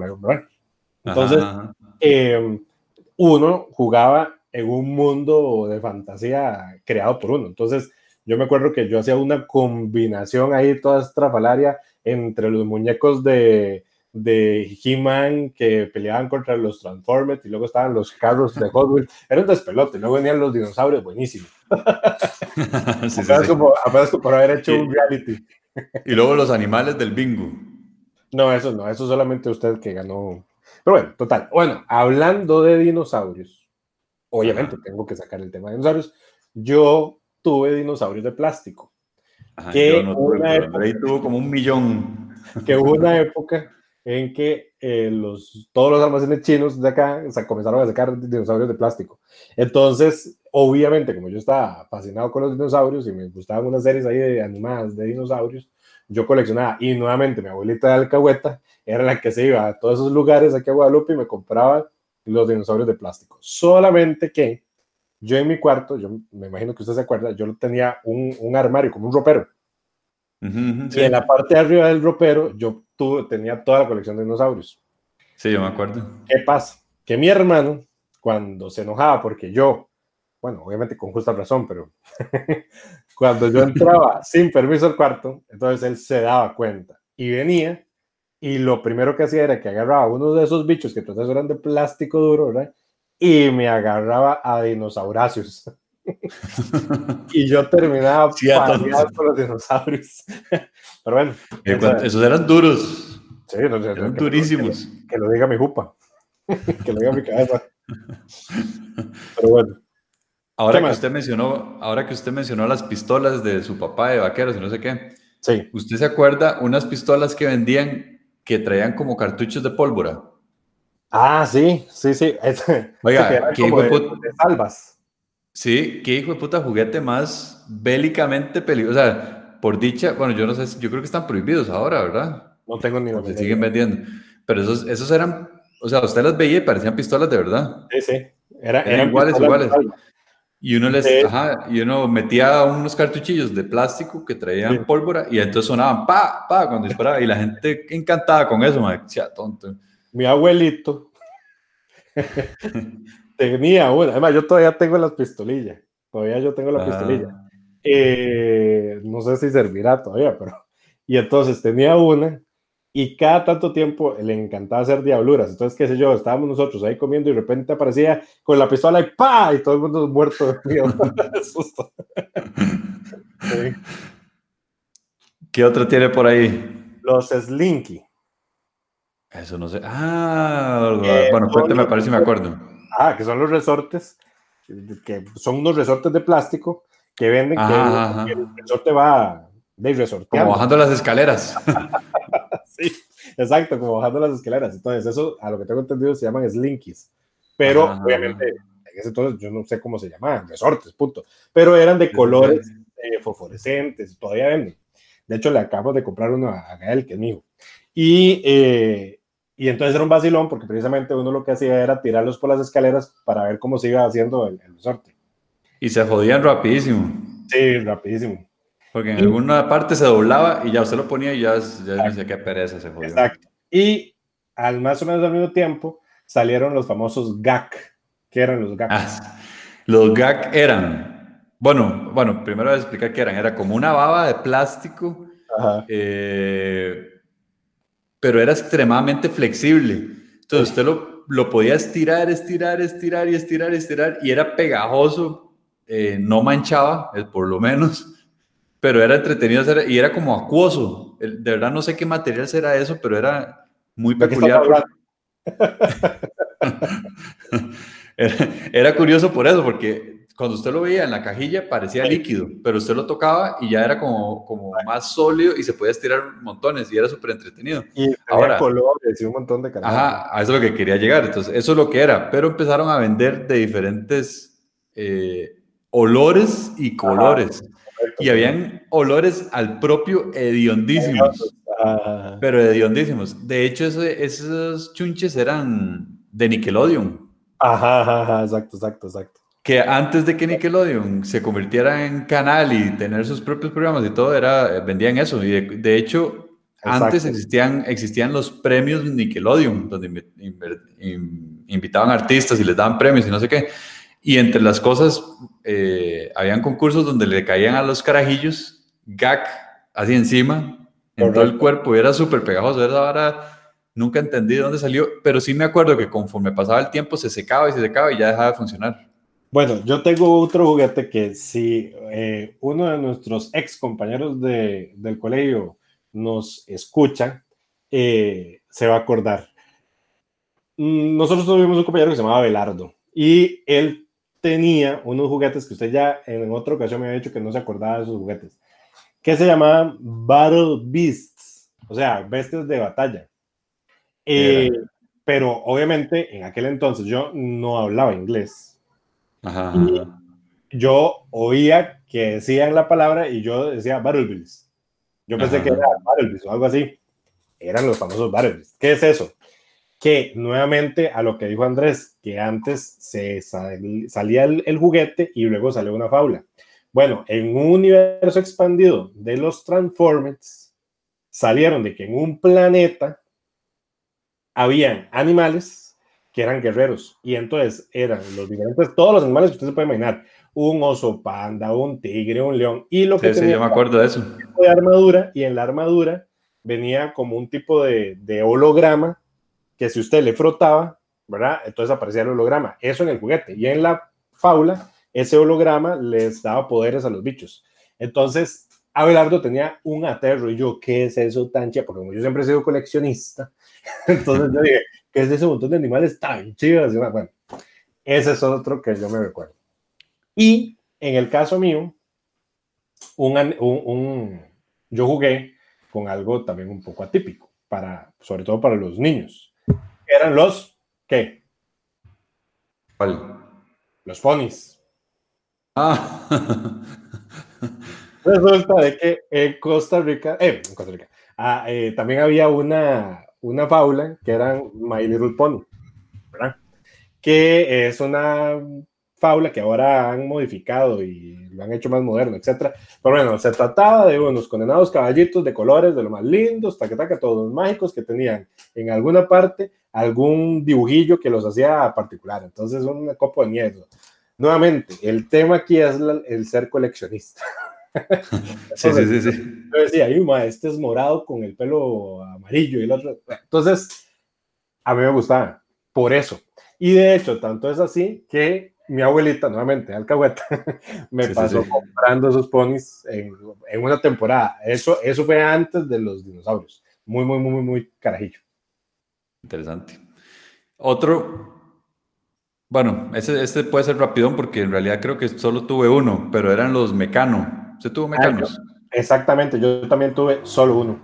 Entonces, em, uno jugaba en un mundo de fantasía creado por uno. Entonces, yo me acuerdo que yo hacía una combinación ahí toda estrafalaria entre los muñecos de, de He-Man que peleaban contra los Transformers y luego estaban los carros de Hot Wheels. Era un despelote. Luego venían los dinosaurios, buenísimo. sí, apenas, Como, por haber hecho un reality. y luego los animales del bingo. No, eso no, eso solamente usted que ganó. Pero bueno, total. Bueno, hablando de dinosaurios, obviamente tengo que sacar el tema de dinosaurios. Yo tuve dinosaurios de plástico. que no tuve, tuvo como un millón. Que hubo una época en que eh, los, todos los almacenes chinos de acá comenzaron a sacar dinosaurios de plástico. Entonces, obviamente, como yo estaba fascinado con los dinosaurios y me gustaban unas series ahí de animadas de dinosaurios, yo coleccionaba. Y nuevamente, mi abuelita de Alcahueta era la que se iba a todos esos lugares aquí a Guadalupe y me compraba los dinosaurios de plástico. Solamente que yo en mi cuarto, yo me imagino que usted se acuerda, yo tenía un, un armario como un ropero. Y en la parte de arriba del ropero yo tuve, tenía toda la colección de dinosaurios. Sí, yo me acuerdo. ¿Qué pasa? Que mi hermano, cuando se enojaba porque yo, bueno, obviamente con justa razón, pero cuando yo entraba sin permiso al cuarto, entonces él se daba cuenta y venía y lo primero que hacía era que agarraba uno de esos bichos que entonces eran de plástico duro, ¿verdad? Y me agarraba a dinosaurios. y yo terminaba sí, con los dinosaurios. Pero bueno. esos eran duros. Sí, no, eran durísimos. Que, lo diga mi jupa. que lo diga mi cabeza. Pero bueno. Ahora que, usted mencionó, ahora que usted mencionó las pistolas de su papá de vaqueros y no sé qué. Sí. ¿Usted se acuerda unas pistolas que vendían que traían como cartuchos de pólvora? Ah, sí, sí, sí. Oiga, ¿qué hijo de salvas. Sí, qué hijo de puta juguete más bélicamente peligroso. O sea, por dicha, bueno, yo no sé, yo creo que están prohibidos ahora, ¿verdad? No tengo ni idea. Se siguen vendiendo. Pero esos, esos eran, o sea, usted las veía y parecían pistolas de verdad. Sí, sí. eran, iguales, iguales. Y uno les, ajá, y uno metía unos cartuchillos de plástico que traían pólvora y entonces sonaban pa, pa, cuando disparaba. Y la gente encantada con eso, me decía, tonto. Mi abuelito Tenía una. Además, yo todavía tengo las pistolillas. Todavía yo tengo la pistolilla. Eh, no sé si servirá todavía, pero. Y entonces tenía una y cada tanto tiempo le encantaba hacer diabluras. Entonces, qué sé yo, estábamos nosotros ahí comiendo y de repente aparecía con la pistola y ¡pa! Y todo el mundo muerto de susto. ¿Qué otro tiene por ahí? Los Slinky. Eso no sé. Ah, bueno, cuéntame, parece me acuerdo. Ah, que son los resortes, que son unos resortes de plástico que venden que, el resorte va de resorteando. Como bajando las escaleras. sí, exacto, como bajando las escaleras. Entonces, eso, a lo que tengo entendido, se llaman slinkies. Pero, obviamente, en ese entonces yo no sé cómo se llamaban, resortes, punto. Pero eran de colores eh, fosforescentes, todavía venden. De hecho, le acabo de comprar uno a Gael, que es mío. Y eh, y entonces era un vacilón porque precisamente uno lo que hacía era tirarlos por las escaleras para ver cómo se iba haciendo el, resorte. Y se jodían rapidísimo. Sí, rapidísimo. Porque en alguna parte se doblaba y ya usted lo ponía y ya, ya decía qué pereza se jodió. Exacto. Y al más o menos al mismo tiempo salieron los famosos GAC. ¿Qué eran los GAC? Ah, los GAC eran, bueno, bueno, primero voy a explicar qué eran. Era como una baba de plástico eh, pero era extremadamente flexible. Entonces usted lo, lo podía estirar, estirar, estirar y estirar, estirar, y era pegajoso, eh, no manchaba, eh, por lo menos, pero era entretenido hacer, y era como acuoso. De verdad no sé qué material será eso, pero era muy peculiar. era, era curioso por eso, porque cuando usted lo veía en la cajilla parecía líquido, pero usted lo tocaba y ya era como, como más sólido y se podía estirar montones y era súper entretenido. Y ahora colores y un montón de Ajá, a eso es lo que quería llegar. Entonces, eso es lo que era, pero empezaron a vender de diferentes, eh, olores y colores. y habían olores al propio hediondísimos. Pero hediondísimos. De hecho, esos chunches eran de Nickelodeon. Ajá, ajá, exacto, exacto, exacto. Que antes de que Nickelodeon se convirtiera en canal y tener sus propios programas y todo, era, vendían eso. Y de, hecho, antes existían, existían los premios Nickelodeon, donde invitaban artistas y les daban premios y no sé qué. Y entre las cosas, eh, habían concursos donde le caían a los carajillos gag así encima, en todo el cuerpo, y era súper pegajoso. Era ahora nunca entendí de dónde salió, pero sí me acuerdo que conforme pasaba el tiempo se secaba y se secaba y ya dejaba de funcionar. Bueno, yo tengo otro juguete que si eh, uno de nuestros ex compañeros de, del colegio nos escucha, eh, se va a acordar. Mm, nosotros tuvimos un compañero que se llamaba Belardo y él tenía unos juguetes que usted ya en otra ocasión me había dicho que no se acordaba de esos juguetes, que se llamaban Battle Beasts, o sea, bestias de batalla. Eh, pero obviamente en aquel entonces yo no hablaba inglés. Yo oía que decían la palabra y yo decía Battle Beasts. Yo pensé que era Battle Beasts o algo así. Eran los famosos Battle. ¿Qué es eso? que nuevamente a lo que dijo Andrés, que antes se salía el, juguete y luego salió una faula. Bueno, en un universo expandido de los Transformers, salieron de que en un planeta habían animales que eran guerreros y entonces eran los diferentes, todos los animales que usted se puede imaginar, un oso panda, un tigre, un león y lo que sí, tenía sí, yo me acuerdo de eso. De armadura y en la armadura venía como un tipo de, de holograma que si usted le frotaba, ¿verdad? Entonces aparecía el holograma. Eso en el juguete. Y en la faula, ese holograma les daba poderes a los bichos. Entonces, Abelardo tenía un aterro y yo, ¿qué es eso tan chido? Porque como yo siempre he sido coleccionista, entonces yo dije, ¿qué es ese montón de animales tan chidos? Bueno, ese es otro que yo me recuerdo. Y en el caso mío, un, un, yo jugué con algo también un poco atípico, para, sobre todo para los niños eran los ¿qué? ¿Cuál? Los ponis. Ah. Resulta de que en Costa Rica, eh, en Costa Rica, ah, eh, también había una, una fábula que eran My Little Pony. Que es una fábula que ahora han modificado y lo han hecho más moderno, etcétera. Pero bueno, se trataba de unos condenados caballitos de colores de lo más lindos, taca, taca, todos mágicos que tenían en alguna parte algún dibujillo que los hacía particular. Entonces, un copo de miedo. Nuevamente, el tema aquí es el ser coleccionista. sí, sí, sí, sí. Yo decía, este es morado con el pelo amarillo y el otro. Entonces, a mí me gustaba, por eso. Y de hecho, tanto es así que mi abuelita, nuevamente, alcahueta, me pasó comprando esos ponis en, en, una temporada. Eso, eso fue antes de los dinosaurios. Muy, muy, muy, muy carajillo. Interesante. Otro, bueno, este puede ser rapidón porque en realidad creo que solo tuve uno, pero eran los Mecano. ¿Se tuvo Mecanos? Exactamente, yo también tuve solo uno.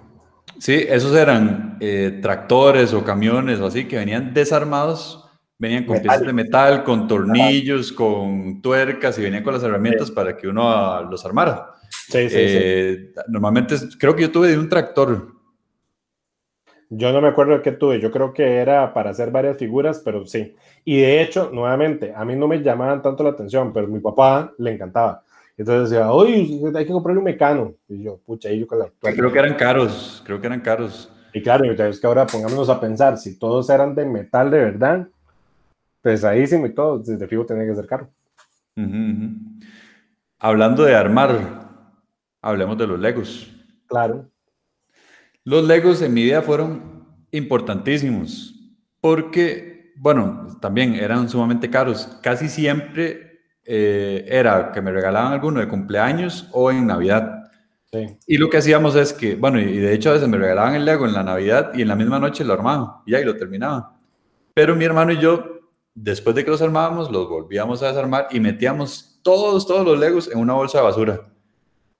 Sí, esos eran eh, tractores o camiones o así que venían desarmados, venían con piezas de metal, con tornillos, con tuercas y venían con las herramientas para que uno ah, los armara. Sí, sí, sí. Eh, normalmente creo que yo tuve de un tractor, yo no me acuerdo de qué tuve, yo creo que era para hacer varias figuras, pero sí. Y de hecho, nuevamente, a mí no me llamaban tanto la atención, pero a mi papá le encantaba. Entonces decía, oye, hay que comprarle un mecano. Y yo, pucha, y yo con la... Creo que eran caros, creo que eran caros. Y claro, es que ahora pongámonos a pensar, si todos eran de metal de verdad, pesadísimo y todo, desde fijo tenía que ser caro. Hablando de armar, hablemos de los Legos. Claro. Los Legos en mi vida fueron importantísimos porque, bueno, también eran sumamente caros. Casi siempre eh, era que me regalaban alguno de cumpleaños o en Navidad. Y lo que hacíamos es que, bueno, y de hecho a veces me regalaban el Lego en la Navidad y en la misma noche lo armaban y ahí lo terminaba. Pero mi hermano y yo, después de que los armábamos, los volvíamos a desarmar y metíamos todos, todos los Legos en una bolsa de basura.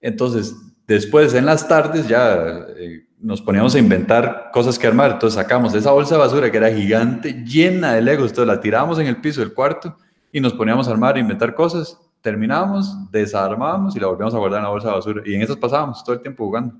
Entonces, después en las tardes ya eh, nos poníamos a inventar cosas que armar. Entonces sacamos esa bolsa de basura que era gigante, llena de Legos. Entonces la tirábamos en el piso del cuarto y nos poníamos a armar e inventar cosas. terminábamos, desarmábamos y la volvíamos a guardar en la bolsa de basura. Y en esas pasábamos todo el tiempo jugando.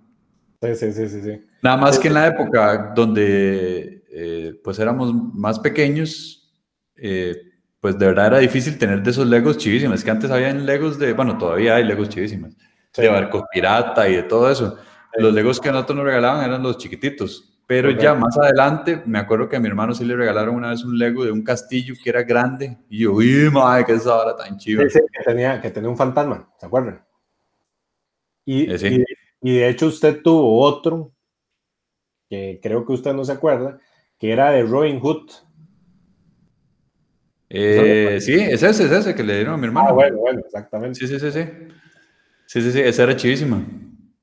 Sí, sí, sí, sí. sí. Nada más que en la época donde eh, pues éramos más pequeños, eh, pues de verdad era difícil tener de esos Legos chivísimos. Es que antes habían Legos de, bueno, todavía hay Legos chivísimos, de barcos pirata y de todo eso. Los Legos que nosotros nos regalaban eran los chiquititos. Pero ya más adelante, me acuerdo que a mi hermano sí le regalaron una vez un Lego de un castillo que era grande. Y yo, uy, madre, que esa hora tan chiva. que tenía, que tenía un fantasma, ¿se acuerdan? Y, eh, y, de hecho usted tuvo otro, que creo que usted no se acuerda, que era de Robin Hood. Eh, sí, es ese, es ese que le dieron a mi hermano. Ah, bueno, bueno, exactamente. Sí, sí, sí, sí. Sí, sí, sí, esa era chivísima.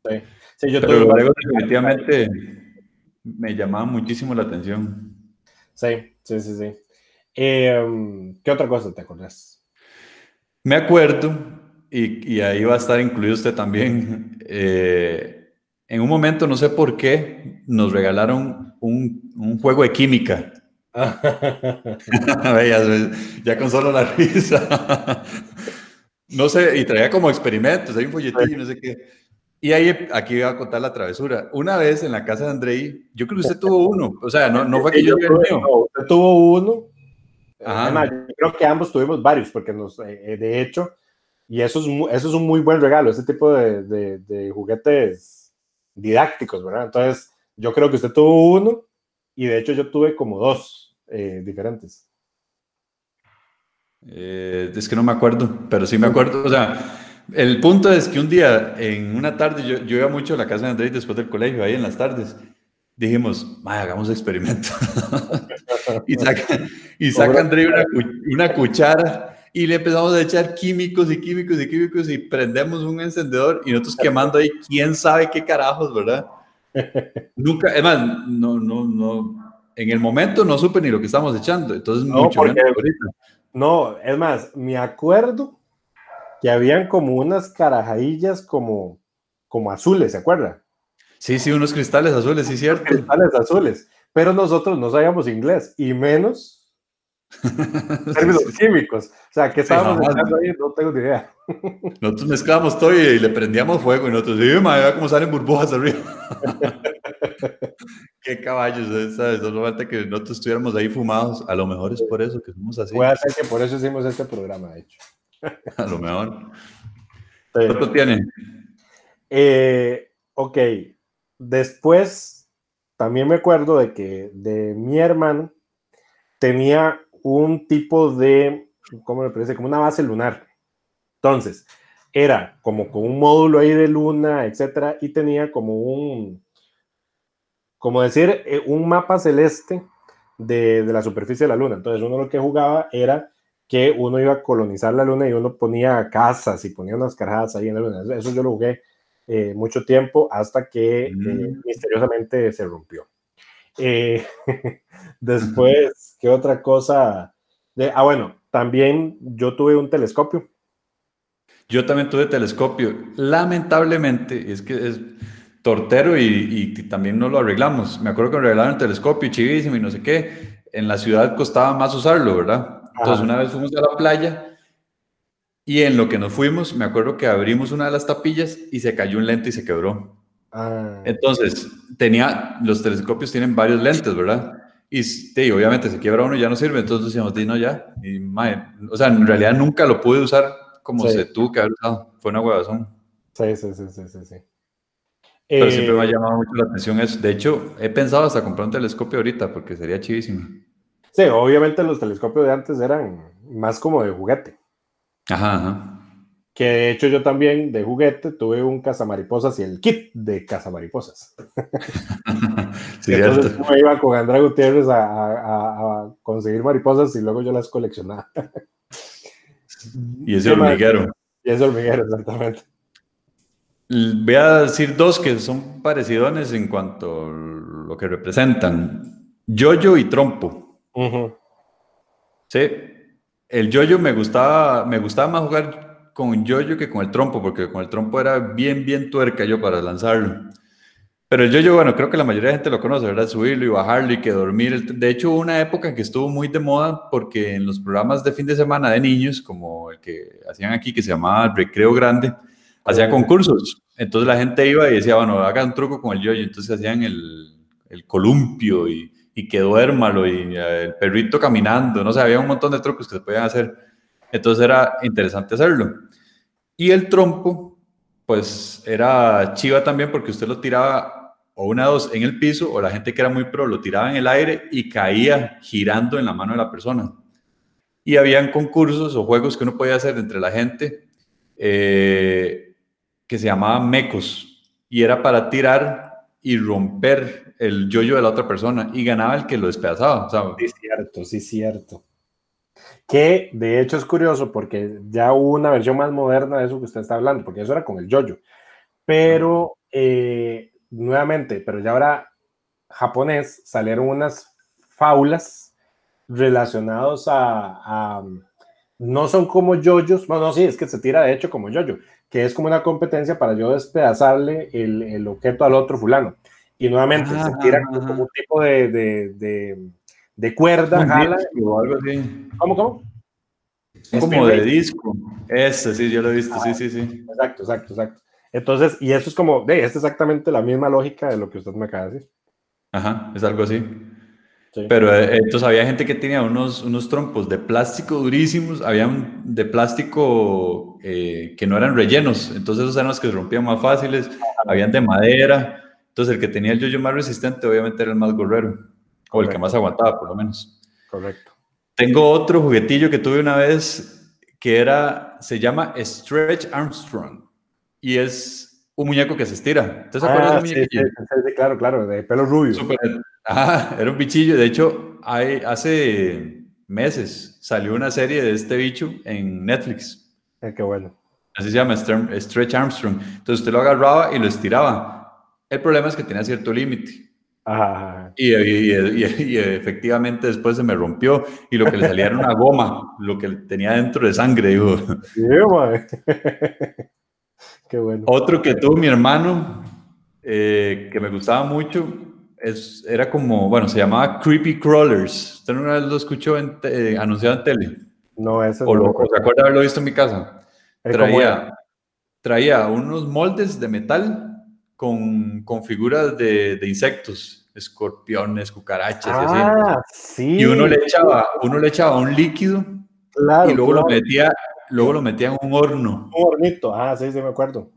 Sí, sí yo Pero luego definitivamente me llamaba muchísimo la atención. Sí, sí, sí, sí. Em, ¿Qué otra cosa te acuerdas? Me acuerdo, y, ahí va a estar incluido usted también, eh, en un momento, no sé por qué, nos regalaron un, juego de química. ya con solo la risa. no sé, y traía como experimentos, hay un folletillo, no sé qué. Y ahí, aquí voy a contar la travesura. Una vez en la casa de Andrei, yo creo que usted tuvo uno. O sea, no, no fue que yo, tuve, mío. usted tuvo uno. Además, yo creo que ambos tuvimos varios, porque nos, eh, eh, de hecho, y eso es, eso es un muy buen regalo, ese tipo de, de, juguetes didácticos, ¿verdad? Entonces, yo creo que usted tuvo uno, y de hecho yo tuve como dos eh, diferentes. es que no me acuerdo, pero sí me acuerdo. O sea, el punto es que un día, en una tarde, yo, yo iba mucho a la casa de Andrés después del colegio, ahí en las tardes. Dijimos, hagamos experimento. y saca, y saca André una, una cuchara y le empezamos a echar químicos y químicos y químicos y prendemos un encendedor y nosotros quemando ahí quién sabe qué carajos, ¿verdad? Nunca, es más, no, no, no, en el momento no supe ni lo que estábamos echando, entonces no, mucho No, es más, me acuerdo que habían como unas carajadillas como, como azules, ¿se acuerda? Sí, sí, unos cristales azules, sí, cierto. Cristales azules, pero nosotros no sabíamos inglés y menos términos químicos. O sea, ¿qué estábamos haciendo ahí? No tengo ni idea. Nosotros mezclábamos todo y, le prendíamos fuego y nosotros, sí, madre, cómo salen burbujas arriba. Qué caballos, ¿sabes? Solo falta que nosotros estuviéramos ahí fumados. A lo mejor es por eso que somos así. Puede ser que por eso hicimos este programa, de hecho. A lo mejor. ¿Cuánto tiene? Eh, ok. Después, también me acuerdo de que de mi hermano tenía un tipo de, ¿cómo me parece? Como una base lunar. Entonces, era como con un módulo ahí de luna, etcétera, y tenía como un, como decir, eh, un mapa celeste de, de, la superficie de la luna. Entonces, uno lo que jugaba era que uno iba a colonizar la luna y uno ponía casas y ponía unas carajas ahí en la luna. Eso yo lo jugué eh, mucho tiempo hasta que eh, mm. misteriosamente se rompió. Eh, después, ¿qué otra cosa? De, ah, bueno, también yo tuve un telescopio. Yo también tuve telescopio. Lamentablemente, es que es tortero y, y también no lo arreglamos. Me acuerdo que me regalaron el telescopio chivísimo y no sé qué. En la ciudad costaba más usarlo, ¿verdad? Entonces, una vez fuimos a la playa y en lo que nos fuimos, me acuerdo que abrimos una de las tapillas y se cayó un lente y se quebró. Ah. Entonces, tenía, los telescopios tienen varios lentes, ¿verdad? Y sí, obviamente se quiebra uno y ya no sirve, entonces decíamos, no, ya. Y, o sea, en realidad nunca lo pude usar como se tuvo que haber usado. Fue una huevazón. Sí, sí, sí, sí, sí. Pero siempre me ha eh, llamado mucho la atención eso. De hecho, he pensado hasta comprar un telescopio ahorita porque sería chivísimo. Sí, obviamente los telescopios de antes eran más como de juguete. Ajá, ajá. Que de hecho yo también de juguete tuve un cazamariposas y el kit de cazamariposas. sí, Entonces me iba con André Gutiérrez a, conseguir mariposas y luego yo las coleccionaba. y ese hormiguero. Y ese hormiguero, exactamente. Voy a decir dos que son parecidones en cuanto a lo que representan. Yoyo y trompo. Sí, el yoyo me gustaba, me gustaba más jugar con yoyo que con el trompo, porque con el trompo era bien, bien tuerca yo para lanzarlo. Pero el yo-yo, bueno, creo que la mayoría de gente lo conoce, ¿verdad? Subirlo y bajarlo y que dormir. De hecho, hubo una época en que estuvo muy de moda porque en los programas de fin de semana de niños, como el que hacían aquí, que se llamaba Recreo Grande, hacían concursos. Entonces la gente iba y decía, bueno, haga un truco con el yo-yo. Entonces hacían el, el columpio y, y que duérmalo y eh, el perrito caminando. No sé, había un montón de trucos que se podían hacer. Entonces era interesante hacerlo. Y el trompo, pues era chiva también porque usted lo tiraba o una dos en el piso o la gente que era muy pro lo tiraba en el aire y caía girando en la mano de la persona. Y habían concursos o juegos que uno podía hacer entre la gente eh, que se llamaban mecos y era para tirar y romper el yoyo de la otra persona y ganaba el que lo despedazaba. Sí, cierto, sí, cierto. Que de hecho es curioso porque ya hubo una versión más moderna de eso que usted está hablando, porque eso era con el yoyo. Pero eh, nuevamente, pero ya ahora japonés salieron unas faulas relacionados a, no son como yoyos, no, no, sí, es que se tira de hecho como yoyo, que es como una competencia para yo despedazarle el, el objeto al otro fulano. Y nuevamente se tira como un tipo de, de de cuerda, jala. O algo así. ¿Cómo, cómo? Es como de disco. Ese, sí, yo lo he visto, sí, sí, sí. Exacto, exacto, exacto. Entonces, y eso es como, de, es exactamente la misma lógica de lo que usted me acaba de decir. Ajá, es algo así. Pero eh, entonces había gente que tenía unos, unos trompos de plástico durísimos, habían de plástico eh, que no eran rellenos, entonces esos eran los que se rompían más fáciles, habían de madera, entonces el que tenía el yoyo más resistente obviamente era el más gorrero. O el que más aguantaba, por lo menos. Correcto. Tengo otro juguetillo que tuve una vez que era, se llama Stretch Armstrong. Y es un muñeco que se estira. ¿Te acuerdas ah, sí, sí, claro, claro, de pelo rubio. Ah, era un bichillo. De hecho, hay, hace meses salió una serie de este bicho en Netflix. Eh, qué bueno. Así se llama, Stretch Armstrong. Entonces usted lo agarraba y lo estiraba. El problema es que tenía cierto límite. Y, efectivamente después se me rompió y lo que le salía era una goma, lo que tenía dentro de sangre, digo. Qué bueno. Otro que tuvo mi hermano, eh, que me gustaba mucho, es, era como, bueno, se llamaba Creepy Crawlers. ¿Usted una vez lo escuchó en eh, anunciado en tele? No, ese o, lo, o se acuerda haberlo visto en mi casa. Traía, traía unos moldes de metal con, con figuras de, de, insectos, escorpiones, cucarachas y así. Ah, sí. Y uno le echaba, uno le echaba un líquido y luego lo metía, luego lo metía en un horno. Un hornito, ah, sí, sí me acuerdo.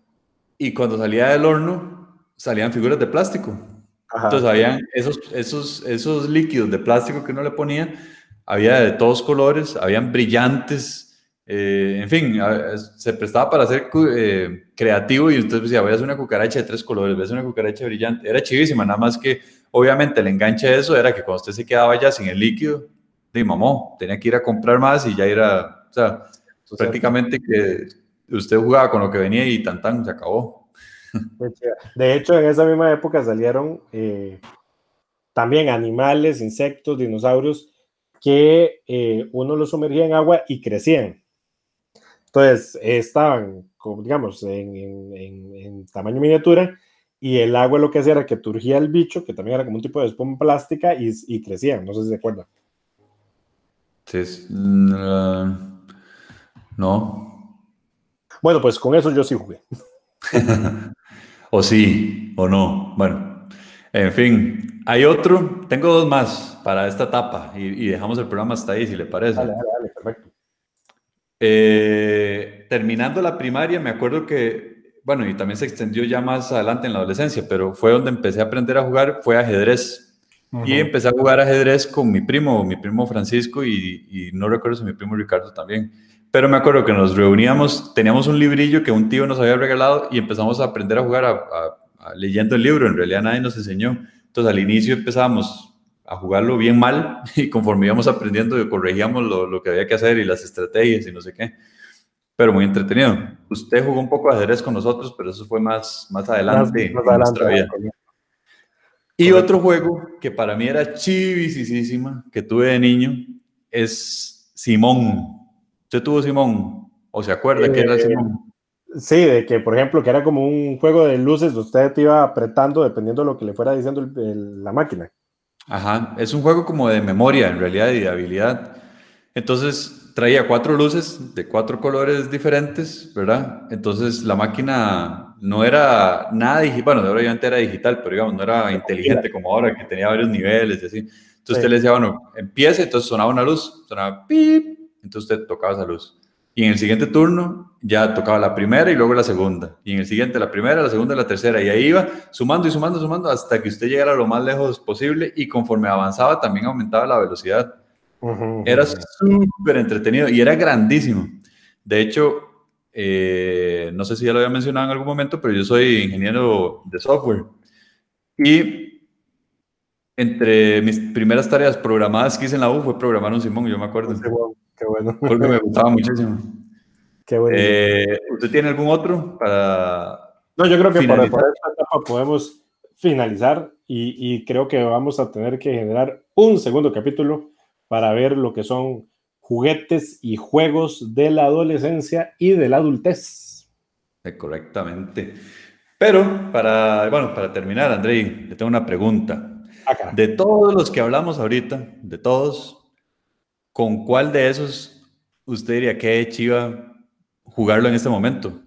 Y cuando salía del horno, salían figuras de plástico. Entonces habían esos, esos, esos líquidos de plástico que uno le ponía, había de todos colores, habían brillantes, eh, en fin, se prestaba para ser eh, creativo y entonces decía, voy a hacer una cucaracha de tres colores, voy a hacer una cucaracha brillante. Era chivísima, nada más que obviamente el enganche de eso era que cuando usted se quedaba ya sin el líquido, de mamó, tenía que ir a comprar más y ya era, o sea, prácticamente que usted jugaba con lo que venía y tan tan se acabó. De hecho, en esa misma época salieron eh, también animales, insectos, dinosaurios que uno los sumergía en agua y crecían. Entonces, estaban, digamos, en, tamaño miniatura y el agua lo que hacía era que turgía el bicho, que también era como un tipo de espuma plástica y, y crecían. No sé si se acuerdan. Sí, mm, no. Bueno, pues con eso yo sí jugué. o sí, o no. Bueno, en fin, hay otro. Tengo dos más para esta etapa y, y dejamos el programa hasta ahí, si le parece. Dale, dale, dale perfecto. Eh, terminando la primaria, me acuerdo que, bueno, y también se extendió ya más adelante en la adolescencia, pero fue donde empecé a aprender a jugar, fue ajedrez. Y empecé a jugar ajedrez con mi primo, mi primo Francisco, y, no recuerdo si mi primo Ricardo también. Pero me acuerdo que nos reuníamos, teníamos un librillo que un tío nos había regalado y empezamos a aprender a jugar leyendo el libro. En realidad nadie nos enseñó. Entonces al inicio empezábamos a jugarlo bien mal y conforme íbamos aprendiendo corregíamos lo, lo, que había que hacer y las estrategias y no sé qué. Pero muy entretenido. Usted jugó un poco de ajedrez con nosotros, pero eso fue más, más adelante más, nuestra vida. Y otro juego que para mí era chivisísima, que tuve de niño, es Simón. ¿Usted tuvo Simón? ¿O se acuerda que era eh, Simón? Sí, de que, por ejemplo, que era como un juego de luces, usted te iba apretando dependiendo de lo que le fuera diciendo la máquina. Ajá, es un juego como de memoria, en realidad, y de habilidad. Entonces, traía cuatro luces de cuatro colores diferentes, ¿verdad? Entonces, la máquina no era nada digital, bueno, obviamente era digital, pero digamos, no era inteligente como ahora, que tenía varios niveles y así. Entonces, usted le decía, bueno, empiece, entonces sonaba una luz, sonaba pip, entonces usted tocaba esa luz. Y en el siguiente turno ya tocaba la primera y luego la segunda. Y en el siguiente la primera, la segunda la tercera. Y ahí iba sumando y sumando, sumando hasta que usted llegara lo más lejos posible. Y conforme avanzaba también aumentaba la velocidad. Era súper entretenido y era grandísimo. De hecho, eh, no sé si ya lo había mencionado en algún momento, pero yo soy ingeniero de software. Y entre mis primeras tareas programadas que hice en la U fue programar un Simón, yo me acuerdo. Qué bueno. Porque me gustaba muchísimo. Qué bueno. Eh, ¿Usted tiene algún otro para.? No, yo creo que para, esta etapa podemos finalizar y, y, creo que vamos a tener que generar un segundo capítulo para ver lo que son juguetes y juegos de la adolescencia y de la adultez. Eh, correctamente. Pero para, bueno, para terminar, Andrei, le tengo una pregunta. De todos los que hablamos ahorita, de todos, ¿con cuál de esos usted diría que chiva jugarlo en este momento?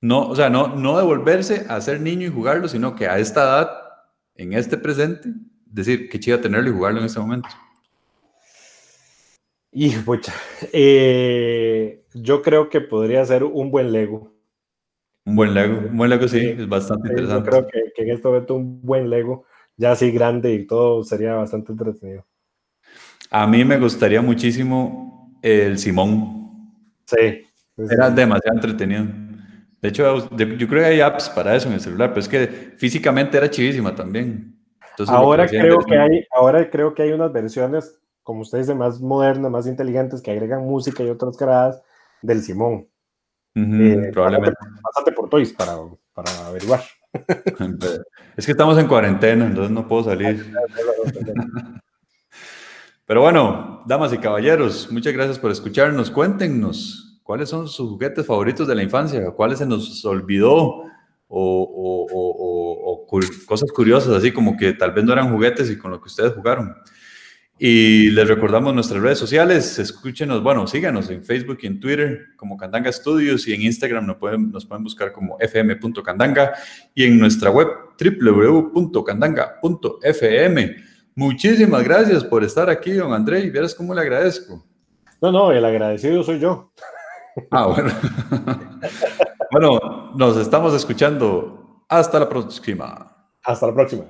No, o sea, no, no devolverse a ser niño y jugarlo, sino que a esta edad, en este presente, decir que chiva tenerlo y jugarlo en este momento. Y pucha, eh, yo creo que podría ser un buen Lego. Un buen Lego, un buen Lego sí, es bastante interesante. Yo creo que, que, en este momento un buen Lego, ya así grande y todo, sería bastante entretenido. A mí me gustaría muchísimo el Simón. Sí. Era demasiado entretenido. De hecho, yo creo que hay apps para eso en el celular, pero es que físicamente era chivísima también. ahora, creo que hay, ahora creo que hay unas versiones, como usted dice, más modernas, más inteligentes, que agregan música y otras caradas del Simón. Eh, probablemente. Bastante por Toys para, para averiguar. Es que estamos en cuarentena, entonces no puedo salir. Pero bueno, damas y caballeros, muchas gracias por escucharnos. Cuéntenos cuáles son sus juguetes favoritos de la infancia, cuáles se nos olvidó o, cosas curiosas, así como que tal vez no eran juguetes y con lo que ustedes jugaron. Y les recordamos nuestras redes sociales, escúchenos, bueno, síganos en Facebook y en Twitter como Candanga Studios y en Instagram nos pueden, nos pueden buscar como fm.candanga y en nuestra web www.candanga.fm. Muchísimas gracias por estar aquí, don André, y verás cómo le agradezco. No, no, el agradecido soy yo. Ah, bueno. bueno, nos estamos escuchando. Hasta la próxima. Hasta la próxima.